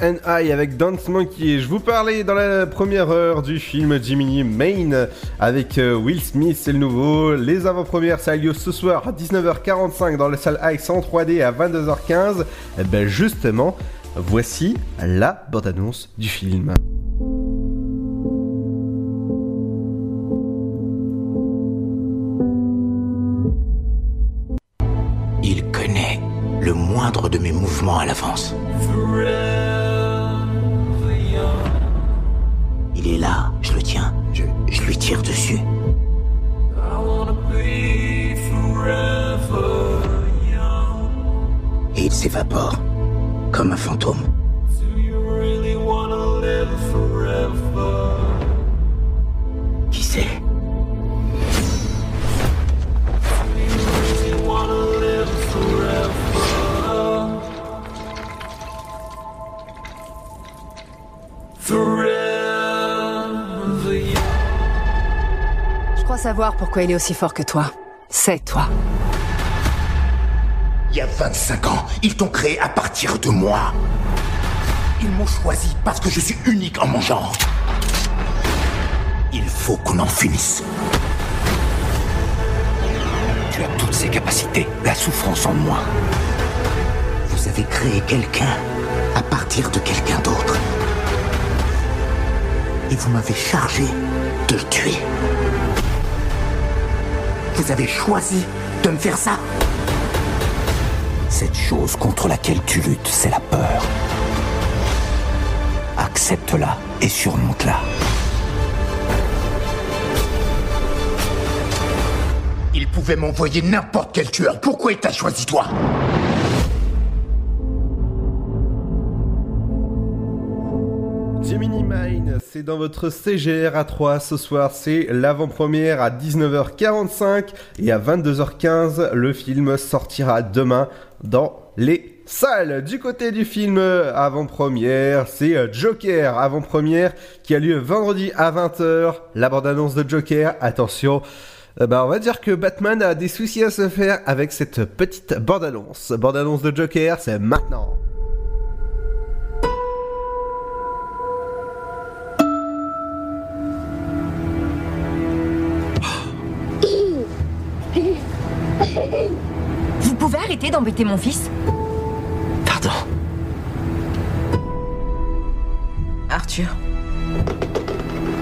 And I avec Dance Monkey. Je vous parlais dans la première heure du film Jiminy Main avec euh, Will Smith, c'est le nouveau. Les avant-premières, ça a lieu ce soir à 19h45 dans la salle IX en 3D à 22h15. Et ben justement, voici la bande-annonce du film. Il connaît le moindre de mes mouvements à l'avance. Comme un fantôme. Qui sait? Je crois savoir pourquoi il est aussi fort que toi. C'est toi. Il y a 25 ans, ils t'ont créé à de moi. Ils m'ont choisi parce que je suis unique en mon genre. Il faut qu'on en finisse. Tu as toutes ces capacités, la souffrance en moi. Vous avez créé quelqu'un à partir de quelqu'un d'autre. Et vous m'avez chargé de le tuer. Vous avez choisi de me faire ça. Cette chose contre laquelle tu luttes, c'est la peur. Accepte-la et surmonte-la. Il pouvait m'envoyer n'importe quel tueur. Pourquoi il t'a choisi toi? C'est dans votre CGR à 3 ce soir, c'est l'avant-première à 19h45 et à 22h15, le film sortira demain dans les salles. Du côté du film avant-première, c'est Joker avant-première qui a lieu vendredi à 20h. La bande-annonce de Joker, attention. euh, bah, on va dire que Batman a des soucis à se faire avec cette petite bande-annonce. Bande-annonce de Joker, c'est maintenant. Arrêter d'embêter mon fils Pardon. Arthur,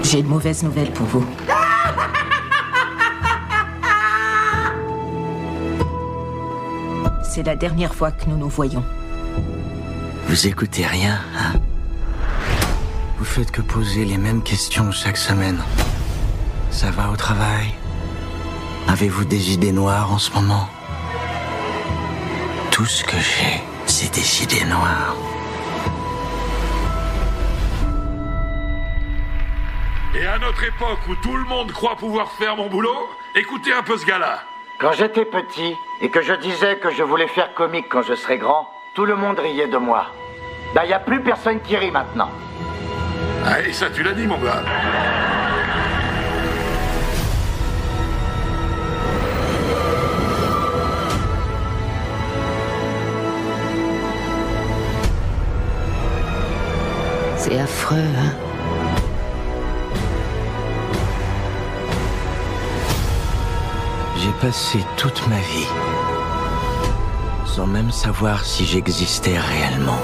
j'ai une mauvaise nouvelle pour vous. C'est la dernière fois que nous nous voyons. Vous écoutez rien, hein? Vous faites que poser les mêmes questions chaque semaine. Ça va au travail? Avez-vous des idées noires en ce moment? Tout ce que j'ai, c'est des idées noires. Et à notre époque où tout le monde croit pouvoir faire mon boulot, écoutez un peu ce gars-là. Quand j'étais petit et que je disais que je voulais faire comique quand je serais grand, tout le monde riait de moi. Bah, y a plus personne qui rit maintenant. Ah, et ça, tu l'as dit, mon gars. C'est affreux, hein J'ai passé toute ma vie sans même savoir si j'existais réellement.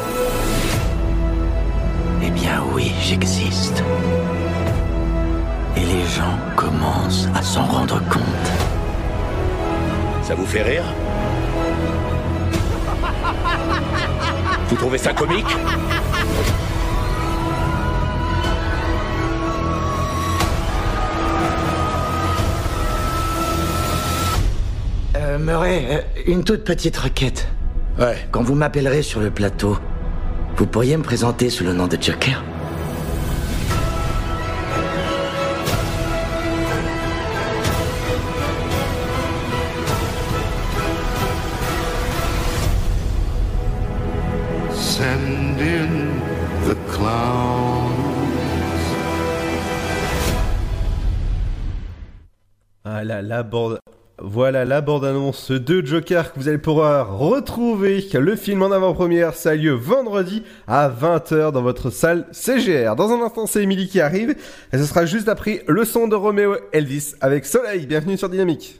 Eh bien oui, j'existe. Et les gens commencent à s'en rendre compte. Ça vous fait rire? Vous trouvez ça comique? Euh, Murray, une toute petite requête. Ouais. Quand vous m'appellerez sur le plateau, vous pourriez me présenter sous le nom de Joker Send in the clown. Ah là, la bande. Voilà la bande-annonce de Joker que vous allez pouvoir retrouver. Le film en avant-première, ça a lieu vendredi à 20h dans votre salle CGR. Dans un instant, c'est Emily qui arrive et ce sera juste après le son de Roméo Elvis avec Soleil. Bienvenue sur Dynamique.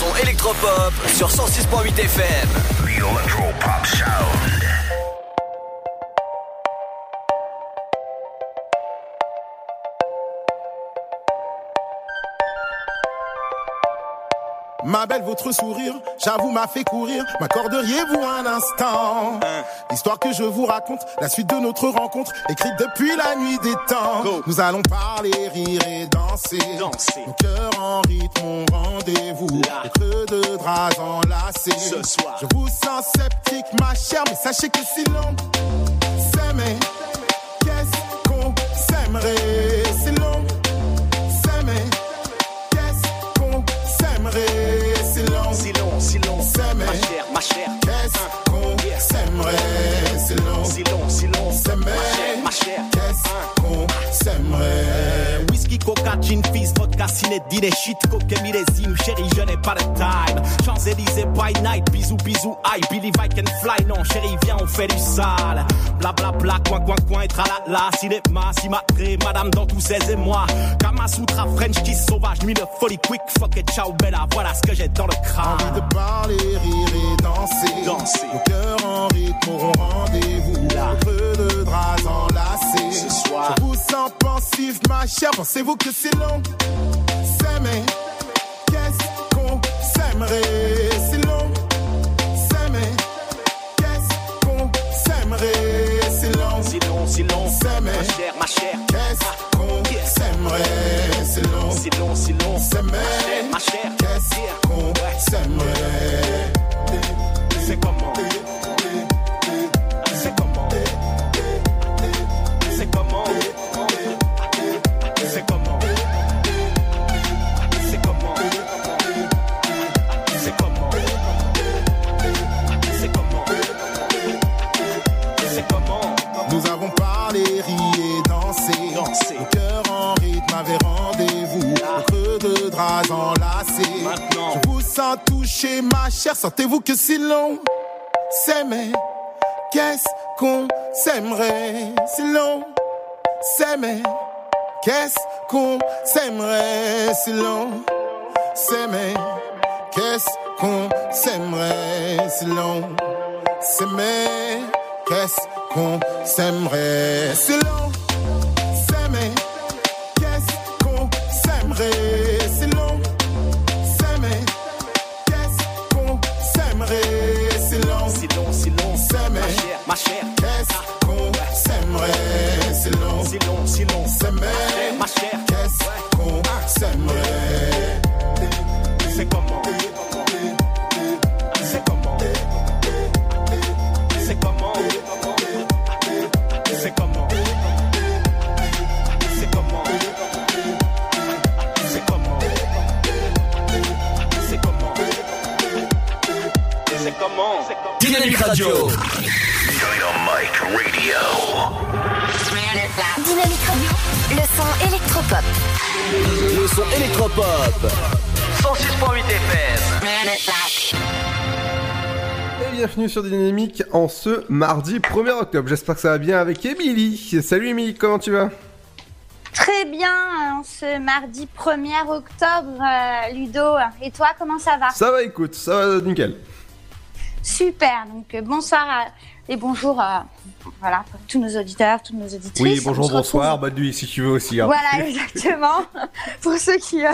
son électropop sur 106.8 FM. Ma belle, votre sourire, j'avoue, m'a fait courir. M'accorderiez-vous un instant? L'histoire que je vous raconte, la suite de notre rencontre, écrite depuis la nuit des temps. Nous allons parler, rire et danser. Mon cœur en rythme, mon rendez-vous. Creux de draps enlacés. Ce soir. Je vous sens sceptique, ma chère, mais sachez que si l'on s'aimait, qu'est-ce qu'on s'aimerait? S'aimerait C'est long, Si long, si long, s'aimer, ma chère. qu'est-ce qu'on s'aimerait coca, gin, fizz, vodka, ciné, dîner, shit, coca, millésime, chérie, je n'ai pas de time. Champs-Élysées, by night, bisous, bisous, aïe, believe I can fly, non, chérie, viens, on fait du sale. Bla bla bla, coin, coin, coin, et tralala, cinéma, cimatré, madame dans tous ses émois. Kamasutra, French kiss sauvage, nuit de folie, quick, fuck et ciao, bella, voilà ce que j'ai dans le crâne. Envie de parler, rire et danser. Danser. Nos cœurs en rythme auront rendez-vous. Là. Creux de draps enlacés. Ce soir. Je vous sens pensif, ma chère. Pensez-vous que c'est long S'aimer. Qu'est-ce qu'on s'aimerait? C'est long. S'aimer. Qu'est-ce qu'on s'aimerait? C'est long. Si long, si long, S'aimer. ma chère, ma chère. Qu'est-ce qu'on s'aimerait? C'est long. Si long, si long, S'aimer. ma chère. Qu'est-ce qu'on s'aimerait? Toucher, ma chère. Sentez-vous que si long s'aimer, qu'est-ce qu'on s'aimerait? Si long s'aimer, qu'est-ce qu'on s'aimerait? Si long s'aimer, qu'est-ce qu'on s'aimerait? Si long s'aimer, qu'est-ce qu'on s'aimerait? C'est long, s'aimer, qu'est-ce qu'on s'aimerait? Ma chère, ma chère. qu'est-ce qu'on s'aimerait? Si long, si long, s'aimer, ma chère. qu'est-ce qu'on s'aimerait? C'est comment? C'est comment? C'est comment? C'est comment? C'est comment? C'est comment? C'est comment? C'est comment? Dynamique Radio. Radio. Dynamique Radio, le son électropop. Le son électropop. 106.8 FM. Et bienvenue sur Dynamique en ce mardi 1er octobre. J'espère que ça va bien avec Émilie. Salut Émilie, comment tu vas? Très bien, en ce mardi 1er octobre, euh, Ludo. Et toi, comment ça va? Ça va, écoute, ça va nickel. Super, donc euh, bonsoir à- et bonjour à voilà, pour tous nos auditeurs, toutes nos auditrices. Oui, On bonjour, bonsoir, bonne nuit si tu veux aussi. hein. Voilà, (laughs) exactement. Pour ceux qui, euh,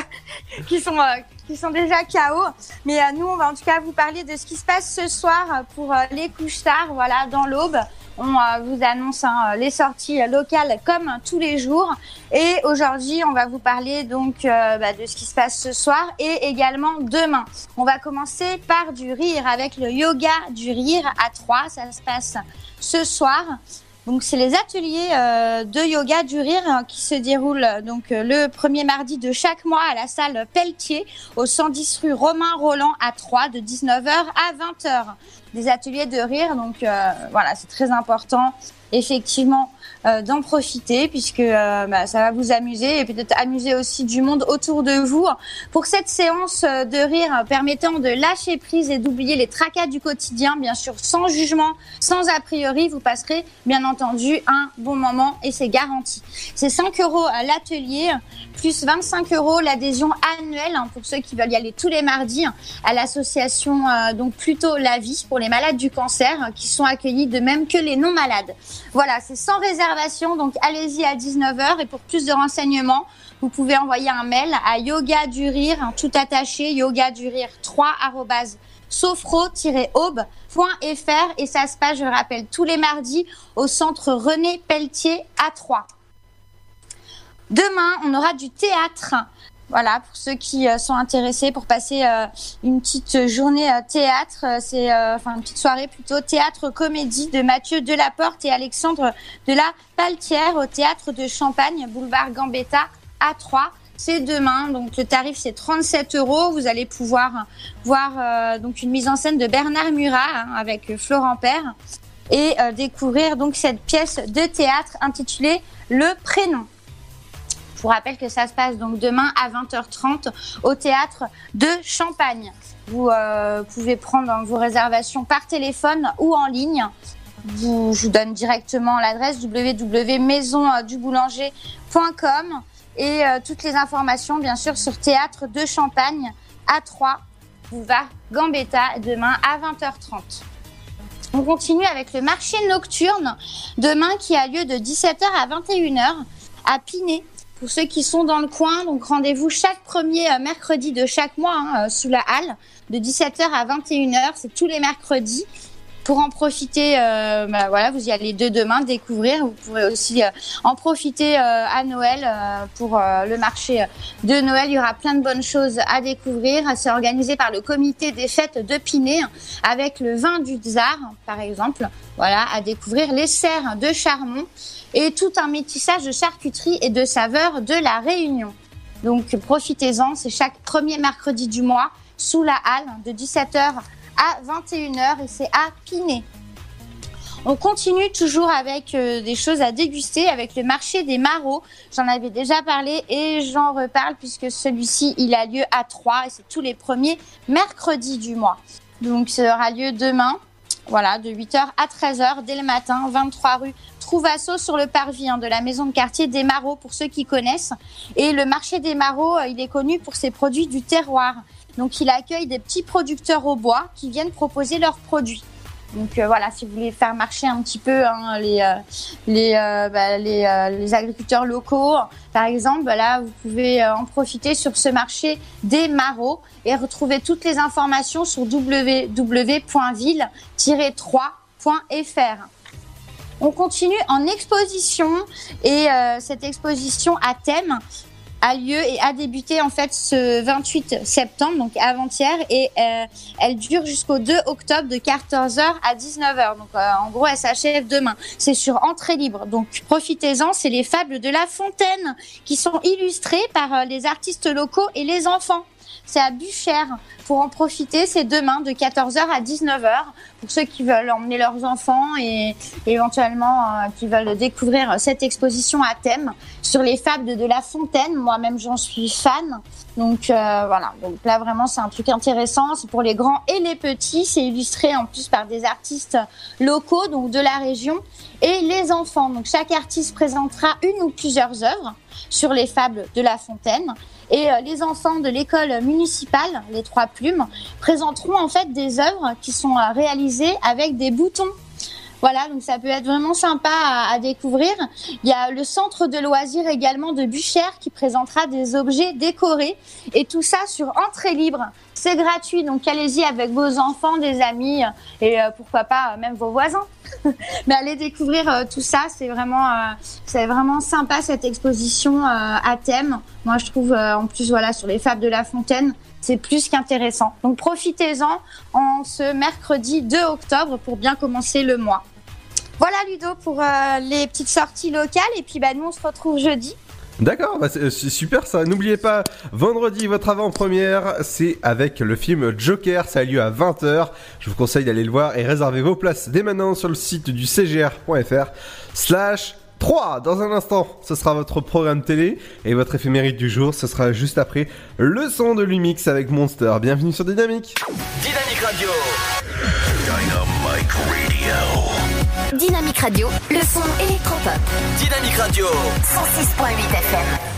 qui, sont, euh, qui sont déjà KO. Mais euh, nous, on va en tout cas vous parler de ce qui se passe ce soir pour les couches tard, voilà, dans l'aube. On vous annonce hein, les sorties locales comme tous les jours. Et aujourd'hui, on va vous parler donc bah, de ce qui se passe ce soir et également demain. On va commencer par du rire avec le yoga du rire à 3. Ça se passe ce soir. Donc c'est les ateliers euh, de yoga du rire euh, qui se déroulent euh, donc euh, le premier mardi de chaque mois à la salle Pelletier au 110 rue Romain Roland à 3 de 19h à 20h. Des ateliers de rire donc voilà, c'est très important effectivement euh, d'en profiter puisque euh, bah, ça va vous amuser et peut-être amuser aussi du monde autour de vous. Pour cette séance euh, de rire permettant de lâcher prise et d'oublier les tracas du quotidien, bien sûr sans jugement, sans a priori, vous passerez bien entendu un bon moment et c'est garanti. C'est 5 euros à l'atelier plus 25 euros l'adhésion annuelle hein, pour ceux qui veulent y aller tous les mardis hein, à l'association donc plutôt la vie pour les malades du cancer euh, qui sont accueillis de même que les non malades. Voilà, c'est sans réservation donc allez-y à 19h et pour plus de renseignements vous pouvez envoyer un mail à yoga du rire, hein, tout attaché, yoga du rire 3 sofro-aube.fr et ça se passe, je rappelle, tous les mardis au centre René Pelletier à 3. Demain, on aura du théâtre. Voilà, pour ceux qui euh, sont intéressés pour passer euh, une petite journée euh, théâtre, c'est enfin une petite soirée plutôt théâtre comédie de Mathieu Delaporte et Alexandre de la Paltière au théâtre de Champagne, boulevard Gambetta à 3. C'est demain, donc le tarif c'est 37 euros. Vous allez pouvoir voir donc une mise en scène de Bernard Murat hein, avec Florent Père et découvrir donc cette pièce de théâtre intitulée Le Prénom. Je vous rappelle que ça se passe donc demain à 20h30 au théâtre de Champagne. Vous euh, pouvez prendre vos réservations par téléphone ou en ligne. Je vous donne directement l'adresse www.maisonduboulanger.com et euh, toutes les informations bien sûr sur Théâtre de Champagne à 3 boulevard Gambetta demain à 20h30. On continue avec le marché nocturne demain qui a lieu de 17h à 21h à Pinet. Pour ceux qui sont dans le coin, donc rendez-vous chaque premier euh, mercredi de chaque mois hein, euh, sous la halle de 17h à 21h, c'est tous les mercredis. Pour en profiter, euh, bah, voilà, vous y allez de demain découvrir. Vous pourrez aussi en profiter à Noël pour le marché de Noël. Il y aura plein de bonnes choses à découvrir. C'est organisé par le comité des fêtes de Pinet avec le vin du Tsar, par exemple. Voilà, à découvrir les serres de Charmont et tout un métissage de charcuterie et de saveurs de la Réunion. Donc profitez-en, c'est chaque premier mercredi du mois sous la halle de 17h à 21h et c'est à Pinet. On continue toujours avec euh, des choses à déguster avec le marché des marauds. J'en avais déjà parlé et j'en reparle puisque celui-ci il a lieu à 3 et c'est tous les premiers mercredis du mois. Donc ça aura lieu demain. Voilà, de 8h à 13h dès le matin, 23 rue Trouvasso sur le parvis hein, de la maison de quartier des Marauds pour ceux qui connaissent. Et le marché des Marauds, euh, il est connu pour ses produits du terroir. Donc il accueille des petits producteurs au bois qui viennent proposer leurs produits. Donc euh, voilà, si vous voulez faire marcher un petit peu hein, les, euh, les, bah, les, les agriculteurs locaux, par exemple, là vous pouvez en profiter sur ce marché des marauds et retrouver toutes les informations sur www.ville-3.fr. On continue en exposition et euh, cette exposition à thème a lieu et a débuté en fait ce 28 septembre, donc avant-hier, et euh, elle dure jusqu'au 2 octobre de 14h à 19h. Donc euh, en gros, elle s'achève demain. C'est sur entrée libre, donc profitez-en. C'est les fables de La Fontaine qui sont illustrées par euh, les artistes locaux et les enfants. C'est à Buchères. Pour en profiter, c'est demain de 14h à 19h pour ceux qui veulent emmener leurs enfants et éventuellement euh, qui veulent découvrir cette exposition à thème sur les fables de, de La Fontaine. Moi-même, j'en suis fan. Donc euh, voilà, donc là vraiment c'est un truc intéressant, c'est pour les grands et les petits, c'est illustré en plus par des artistes locaux donc de la région et les enfants. Donc chaque artiste présentera une ou plusieurs œuvres sur les fables de La Fontaine et euh, les enfants de l'école municipale, les Trois Plumes, présenteront en fait des œuvres qui sont euh, réalisées avec des boutons. Voilà, donc ça peut être vraiment sympa à, à, découvrir. Il y a le centre de loisirs également de Buchères qui présentera des objets décorés et tout ça sur entrée libre. C'est gratuit, donc allez-y avec vos enfants, des amis et euh, pourquoi pas euh, même vos voisins. (laughs) Mais allez découvrir euh, tout ça, c'est vraiment, c'est vraiment sympa cette exposition à thème. Moi, je trouve en plus voilà sur les fables de La Fontaine, c'est plus qu'intéressant. Donc profitez-en en ce mercredi 2 octobre pour bien commencer le mois. Voilà Ludo pour euh, les petites sorties locales et puis bah, nous on se retrouve jeudi. D'accord, bah c'est super ça. N'oubliez pas, vendredi, votre avant-première, c'est avec le film Joker. Ça a lieu à 20h. Je vous conseille d'aller le voir et réservez vos places dès maintenant sur le site du cgr.fr 3 Dans un instant, ce sera votre programme télé et votre éphéméride du jour, ce sera juste après le son de Lumix avec Monster. Bienvenue sur Dynamique. Dynamique Radio. Dynamique Radio. Dynamique Radio, le son électropop. Dynamique Radio. 106.8 FM.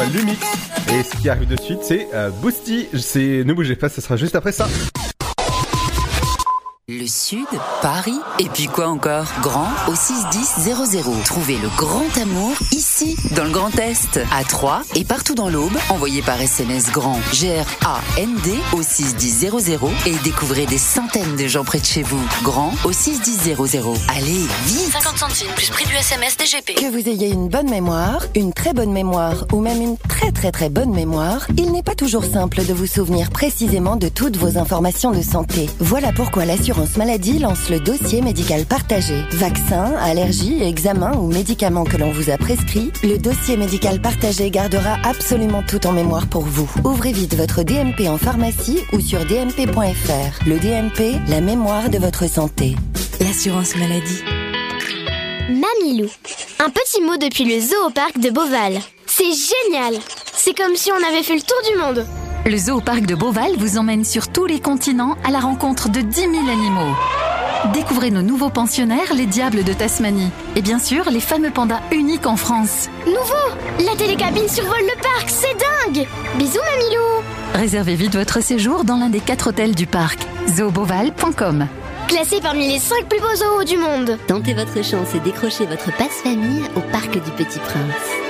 Et ce qui arrive de suite, c'est euh, Boosty. C'est, ne bougez pas, ce sera juste après ça. Le Sud, Paris, et puis quoi encore? Grand au 61000. Trouvez le grand amour ici, dans le Grand Est, à Troyes et partout dans l'Aube. Envoyez par SMS grand G-R-A-N-D au 61000 et découvrez des centaines de gens près de chez vous. Grand au 61000. Allez, vite 50 centimes plus prix du SMS DGP. Que vous ayez une bonne mémoire, une très bonne mémoire ou même une très très très bonne mémoire, il n'est pas toujours simple de vous souvenir précisément de toutes vos informations de santé. Voilà pourquoi l'assurance maladie lance le dossier médical partagé. Vaccins, allergies, examens ou médicaments que l'on vous a prescrits, le dossier médical partagé gardera absolument tout en mémoire pour vous. Ouvrez vite votre DMP en pharmacie ou sur dmp.fr. Le DMP, la mémoire de votre santé. L'assurance maladie. Mamilou. Un petit mot depuis le zoo au parc de Beauval. C'est génial C'est comme si on avait fait le tour du monde Le zoo parc de Beauval vous emmène sur tous les continents à la rencontre de 10 000 animaux. Découvrez nos nouveaux pensionnaires, les diables de Tasmanie. Et bien sûr, les fameux pandas uniques en France. Nouveau La télécabine survole le parc, c'est dingue Bisous Mamilou Réservez vite votre séjour dans l'un des quatre hôtels du parc. zooboval.com Classé parmi les 5 plus beaux zoos du monde Tentez votre chance et décrochez votre passe-famille au Parc du Petit Prince.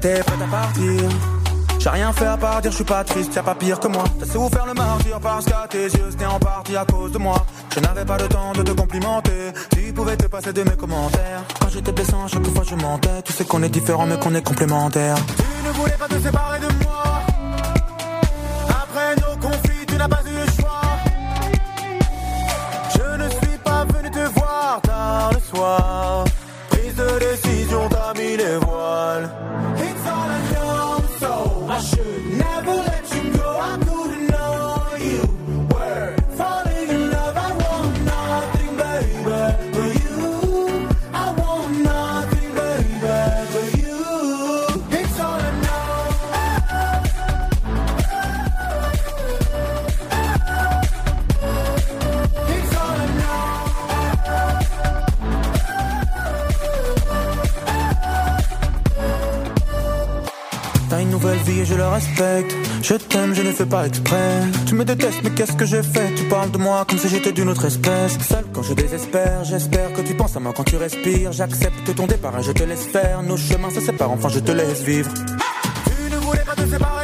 T'étais prête à partir. J'ai rien fait à part dire je suis pas triste, y'a pas pire que moi. T'as souffert le martyr parce qu'à tes yeux c'était en partie à cause de moi. Je n'avais pas le temps de te complimenter. Tu pouvais te passer de mes commentaires. Quand j'étais blessant, chaque fois je mentais. Tu sais qu'on est différents mais qu'on est complémentaires. Tu ne voulais pas te séparer de moi. Après nos conflits, tu n'as pas eu le choix. Je ne suis pas venu te voir tard le soir. Prise de décision, t'as mis les voiles. Should Je t'aime, je ne fais pas exprès. Tu me détestes, mais qu'est-ce que j'ai fait Tu parles de moi comme si j'étais d'une autre espèce. Seul quand je désespère, j'espère que tu penses à moi quand tu respires. J'accepte ton départ et je te laisse faire. Nos chemins se séparent, enfin je te laisse vivre. Tu ne voulais pas te séparer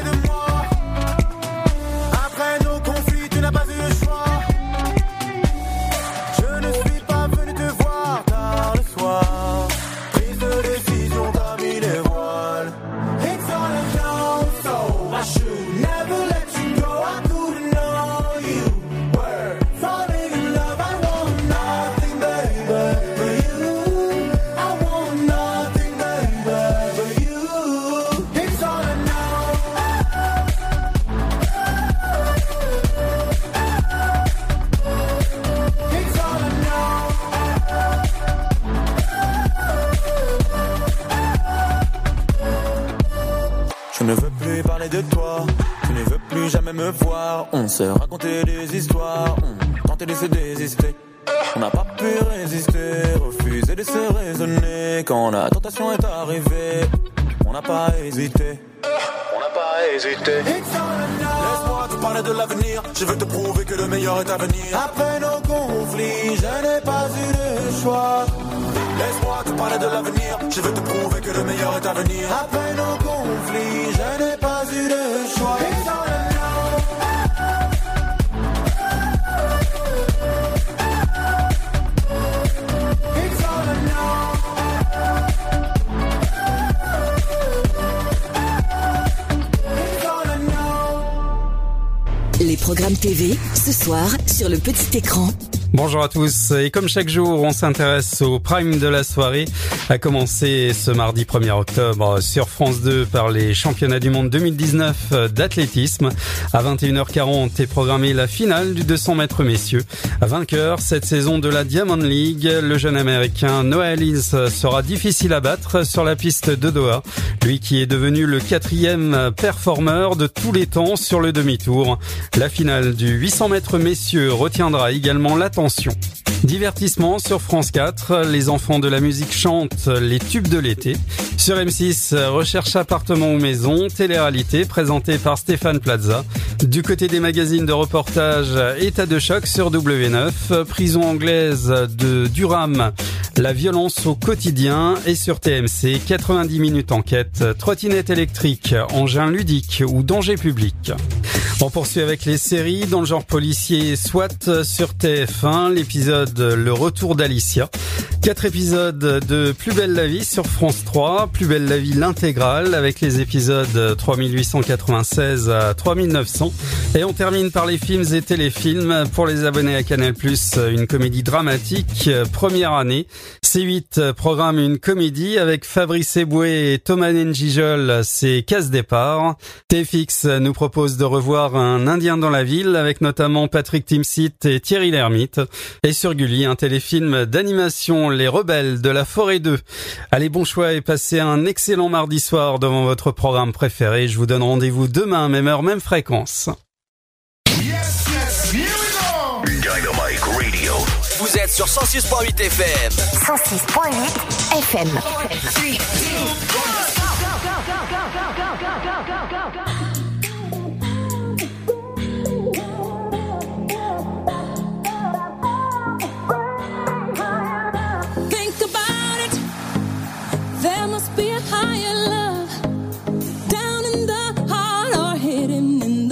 à nos conflits, je n'ai pas eu de choix. Les programmes TV, ce soir, sur le petit écran. Bonjour à tous, et comme chaque jour, on s'intéresse au prime de la soirée, à commencer ce mardi 1er octobre sur France 2 par les championnats du monde 2019 d'athlétisme. À 21h40 est programmée la finale du 200 mètres messieurs. Vainqueur cette saison de la Diamond League, le jeune américain Noah Ellis sera difficile à battre sur la piste de Doha. Lui qui est devenu le quatrième performeur de tous les temps sur le demi-tour. La finale du 800 mètres messieurs retiendra également l'attention. Divertissement sur France 4, les enfants de la musique chantent les tubes de l'été. Sur M6, recherche appartement ou maison, télé-réalité présentée par Stéphane Plaza. Du côté des magazines de reportage, état de choc sur W9, prison anglaise de Durham, la violence au quotidien et sur TMC, 90 minutes enquête, trottinette électrique, engin ludique ou danger public. On poursuit avec les séries dans le genre policier SWAT sur TF1, l'épisode Le Retour d'Alicia. Quatre épisodes de Plus belle la vie sur France 3, Plus belle la vie l'intégrale avec les épisodes 3896 à 3900 Et on termine par les films et téléfilms. Pour les abonnés à Canal+, une comédie dramatique, première année. C8 programme une comédie avec Fabrice Eboué et Thomas Njijol, c'est Casse Départ. TFX nous propose de revoir un Indien dans la ville avec notamment Patrick Timsit et Thierry Lhermitte. Et sur Gulli, un téléfilm d'animation les Rebelles de la Forêt 2. Allez, bon choix et passez un excellent mardi soir devant votre programme préféré. Je vous donne rendez-vous demain, même heure, même fréquence. Yes, yes, here we go. Vous êtes sur 106.8 FM. 106.8 FM. 3, 2, 1.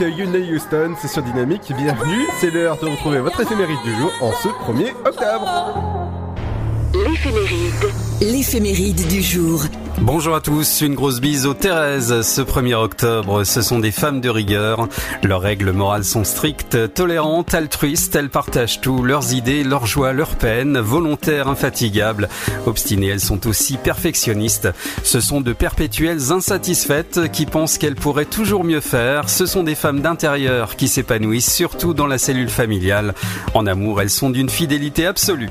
avec Houston, c'est sur Dynamique, bienvenue, c'est l'heure de retrouver votre éphéméride du jour en ce 1er octobre. L'éphéméride. L'éphéméride du jour. Bonjour à tous, une grosse bise aux Thérèse. Ce 1er octobre, ce sont des femmes de rigueur. Leurs règles morales sont strictes, tolérantes, altruistes, elles partagent tout, leurs idées, leurs joies, leurs peines, volontaires, infatigables. Obstinées, elles sont aussi perfectionnistes. Ce sont de perpétuelles insatisfaites qui pensent qu'elles pourraient toujours mieux faire. Ce sont des femmes d'intérieur qui s'épanouissent surtout dans la cellule familiale. En amour, elles sont d'une fidélité absolue.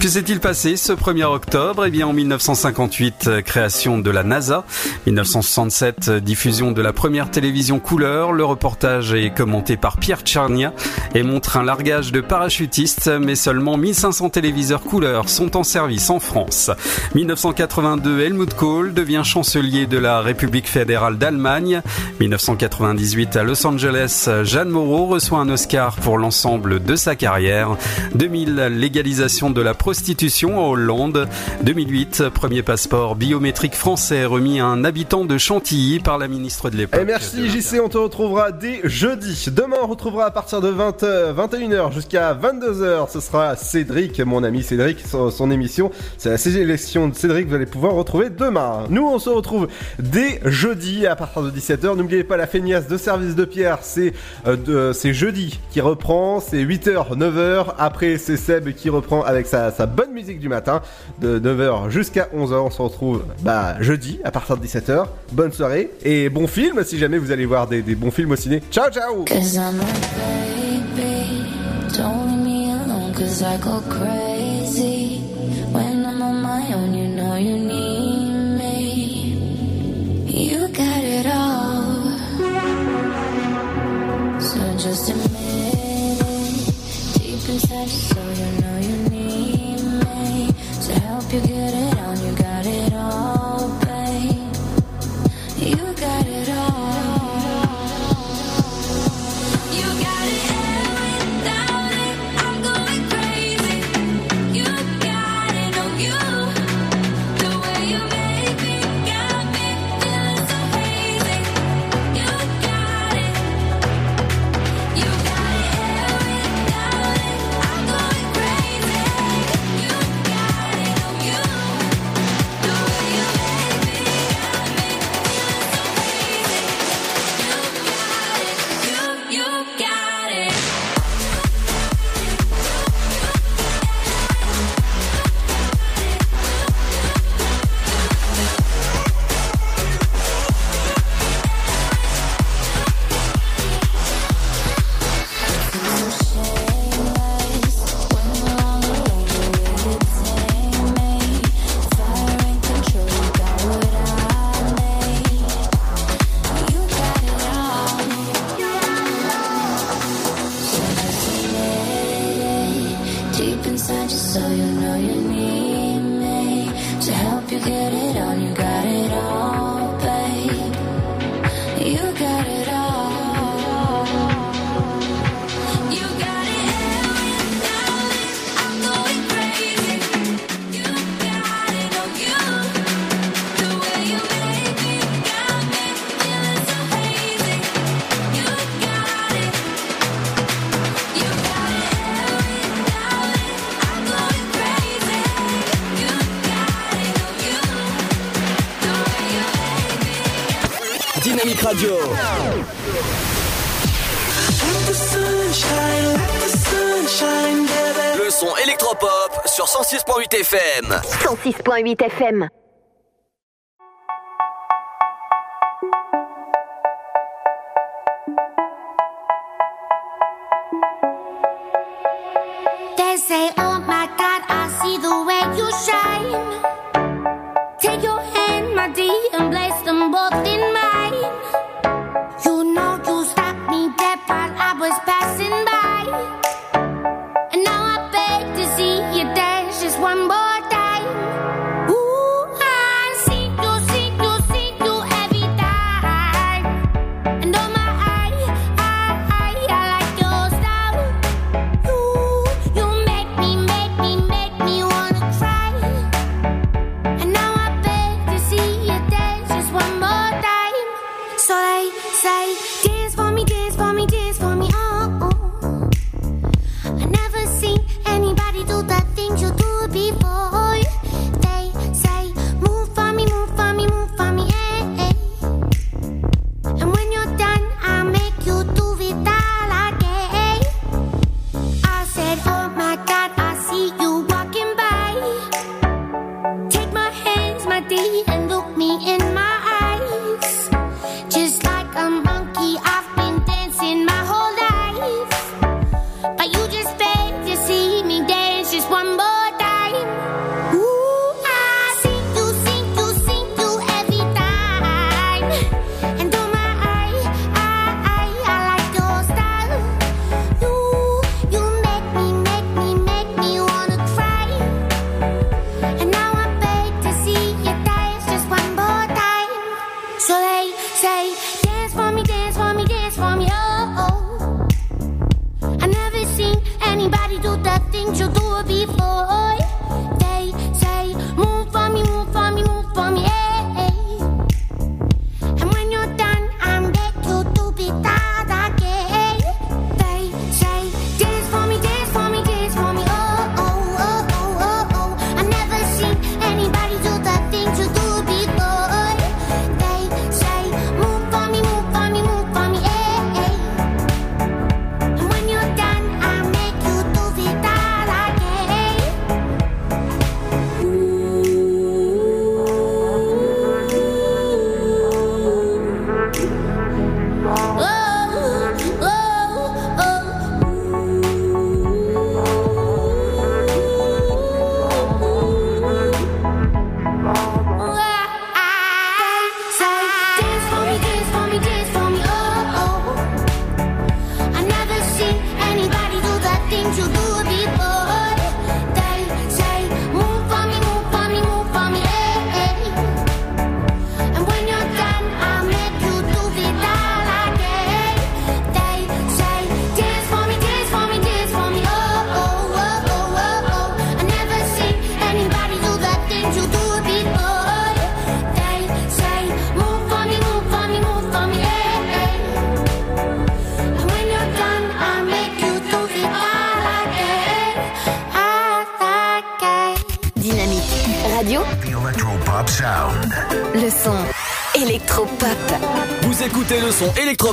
Que s'est-il passé ce 1er octobre? Eh bien, en 1958, euh, de la NASA. 1967, euh, diffusion de la première télévision couleur. Le reportage est commenté par Pierre Tcharnia et montre un largage de parachutistes, mais seulement 1500 téléviseurs couleur sont en service en France. 1982, Helmut Kohl devient chancelier de la République fédérale d'Allemagne. 1998, à Los Angeles, Jeanne Moreau reçoit un Oscar pour l'ensemble de sa carrière. 2000, légalisation de la prostitution en Hollande. 2008, premier passeport biométrique français remis à un habitant de Chantilly par la ministre de l'époque. Et merci JC, on te retrouvera dès jeudi. Demain, on retrouvera à partir de 20h, 21h jusqu'à 22h. Ce sera Cédric, mon ami Cédric, son, son émission. C'est la sélection de Cédric, vous allez pouvoir retrouver demain. Nous, on se retrouve dès jeudi à partir de 17h. N'oubliez pas la feignasse de service de Pierre, c'est euh, jeudi qui reprend, c'est 8h, 9h. Après, c'est Seb qui reprend avec sa, sa bonne musique du matin de 9h jusqu'à 11h. On se retrouve bah, jeudi à partir de 17h. Bonne soirée et bon film si jamais vous allez voir des, bons films au ciné. Ciao, ciao FM. 106.8 FM.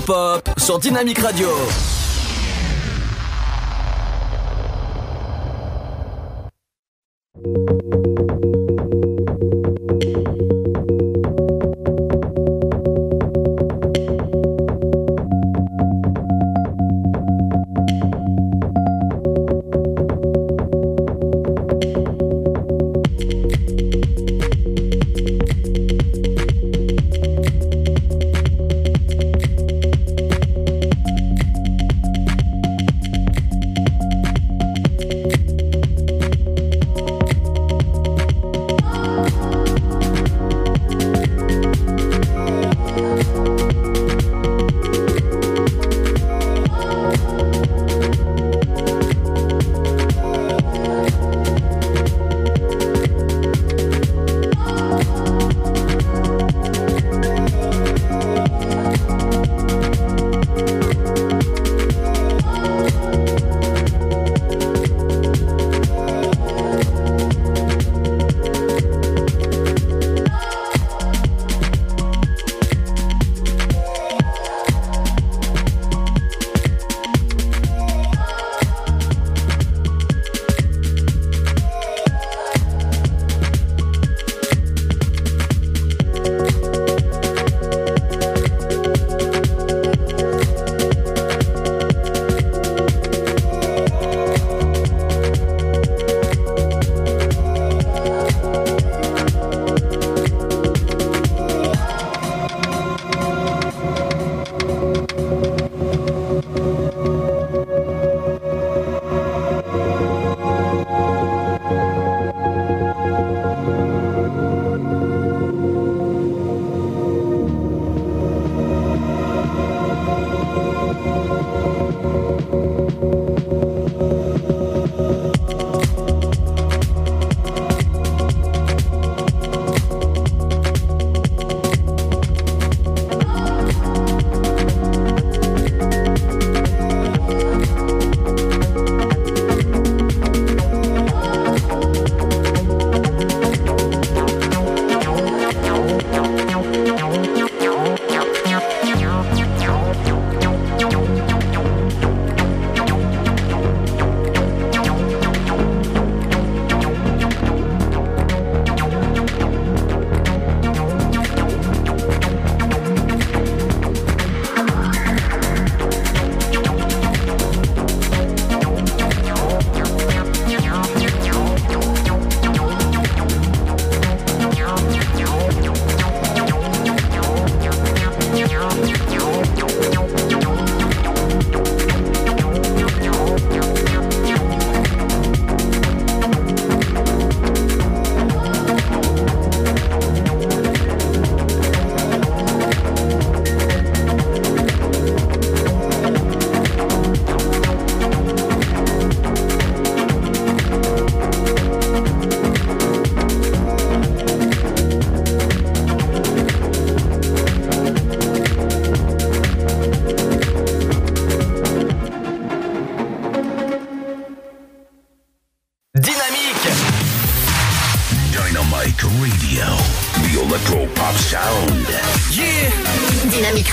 Électropop sur Dynamique Radio.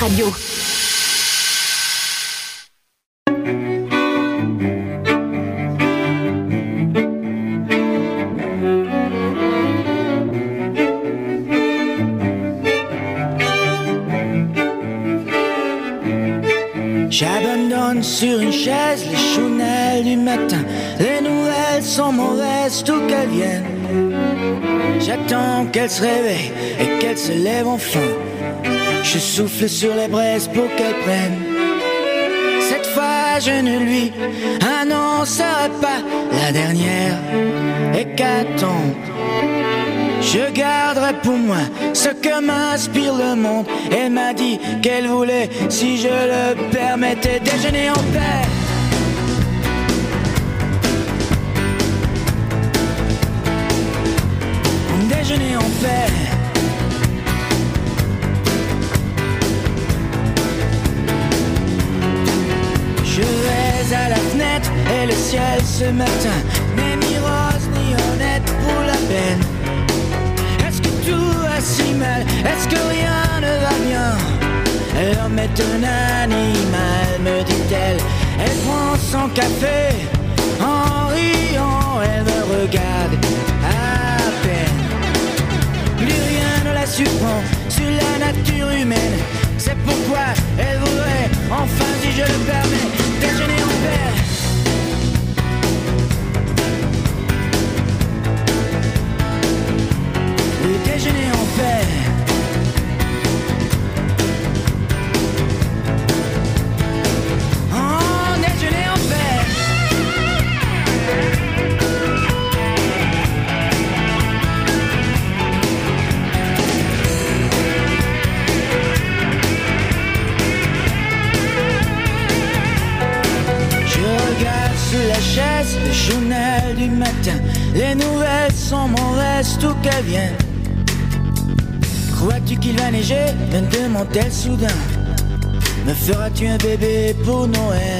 Radio. Souffle sur les braises pour qu'elle prenne. Cette fois, je ne lui annoncerai pas la dernière hécatombe. Je garderai pour moi ce que m'inspire le monde. Elle m'a dit qu'elle voulait, si je le permettais, déjeuner en paix. Ce matin n'est ni rose ni honnête pour la peine. Est-ce que tout va si mal? Est-ce que rien ne va bien? L'homme est un animal, me dit-elle. Elle prend son café en riant, elle me regarde à peine. Plus rien ne la surprend sur la nature humaine. C'est pourquoi elle voudrait, enfin si je le permets, déjeuner en paix. Paix. En déjeuner en paix. Je regarde sous la chaise le journal du matin. Les nouvelles sont mauvaises, tout qu'elles viennent. Crois-tu qu'il va neiger? Me demande-t-elle soudain. Me feras-tu un bébé pour Noël?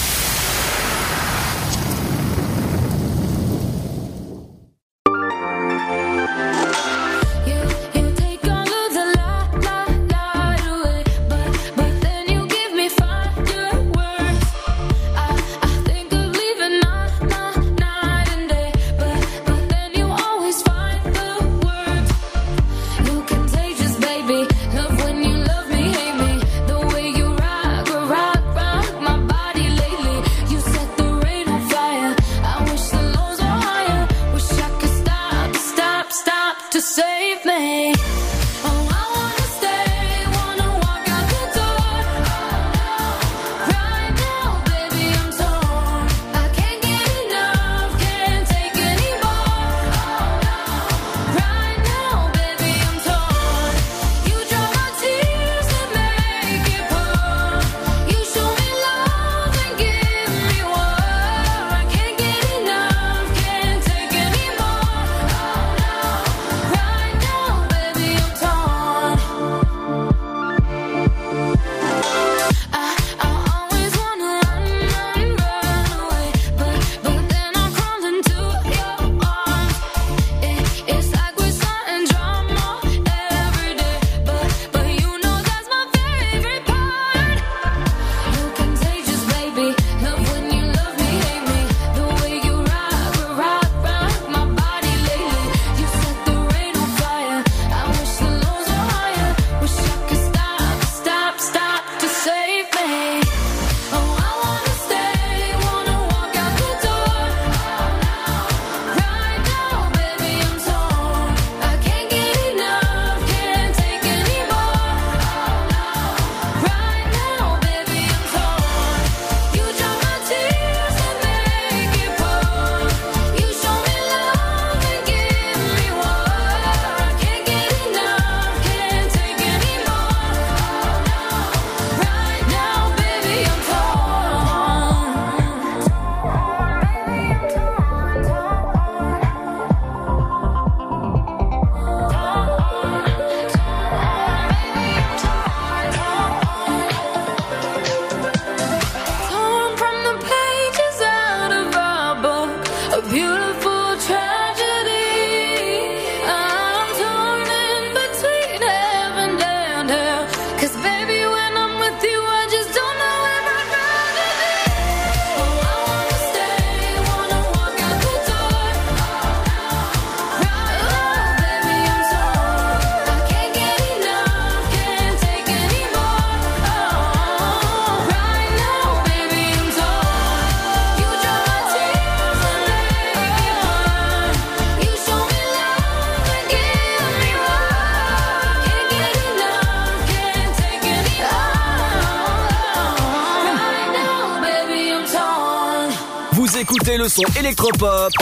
Électropop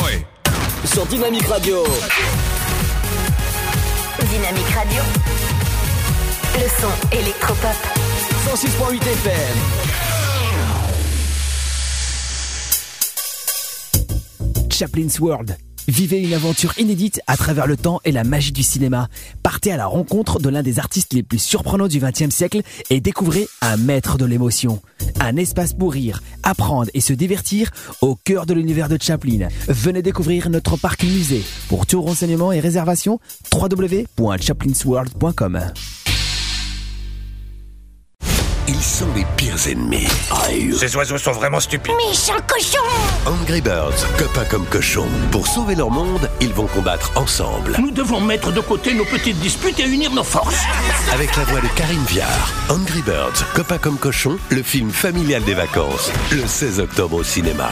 sur Dynamique Radio. Dynamique Radio. Le son électropop. 106.8 FM. Chaplin's World. Vivez une aventure inédite à travers le temps et la magie du cinéma. Partez à la rencontre de l'un des artistes les plus surprenants du XXe siècle et découvrez un maître de l'émotion. Un espace pour rire, apprendre et se divertir au cœur de l'univers de Chaplin. Venez découvrir notre parc musée. Pour tout renseignement et réservation, www.chaplinsworld.com. Ils sont les pires ennemis. Aïe. Ces oiseaux sont vraiment stupides. Méchant cochon Angry Birds, copains comme cochons. Pour sauver leur monde, ils vont combattre ensemble. Nous devons mettre de côté nos petites disputes et unir nos forces. Avec la voix de Karine Viard. Angry Birds, copains comme cochons, le film familial des vacances. Le 16 octobre au cinéma.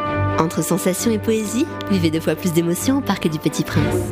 Entre sensations et poésie, vivez deux fois plus d'émotions au Parc du Petit Prince.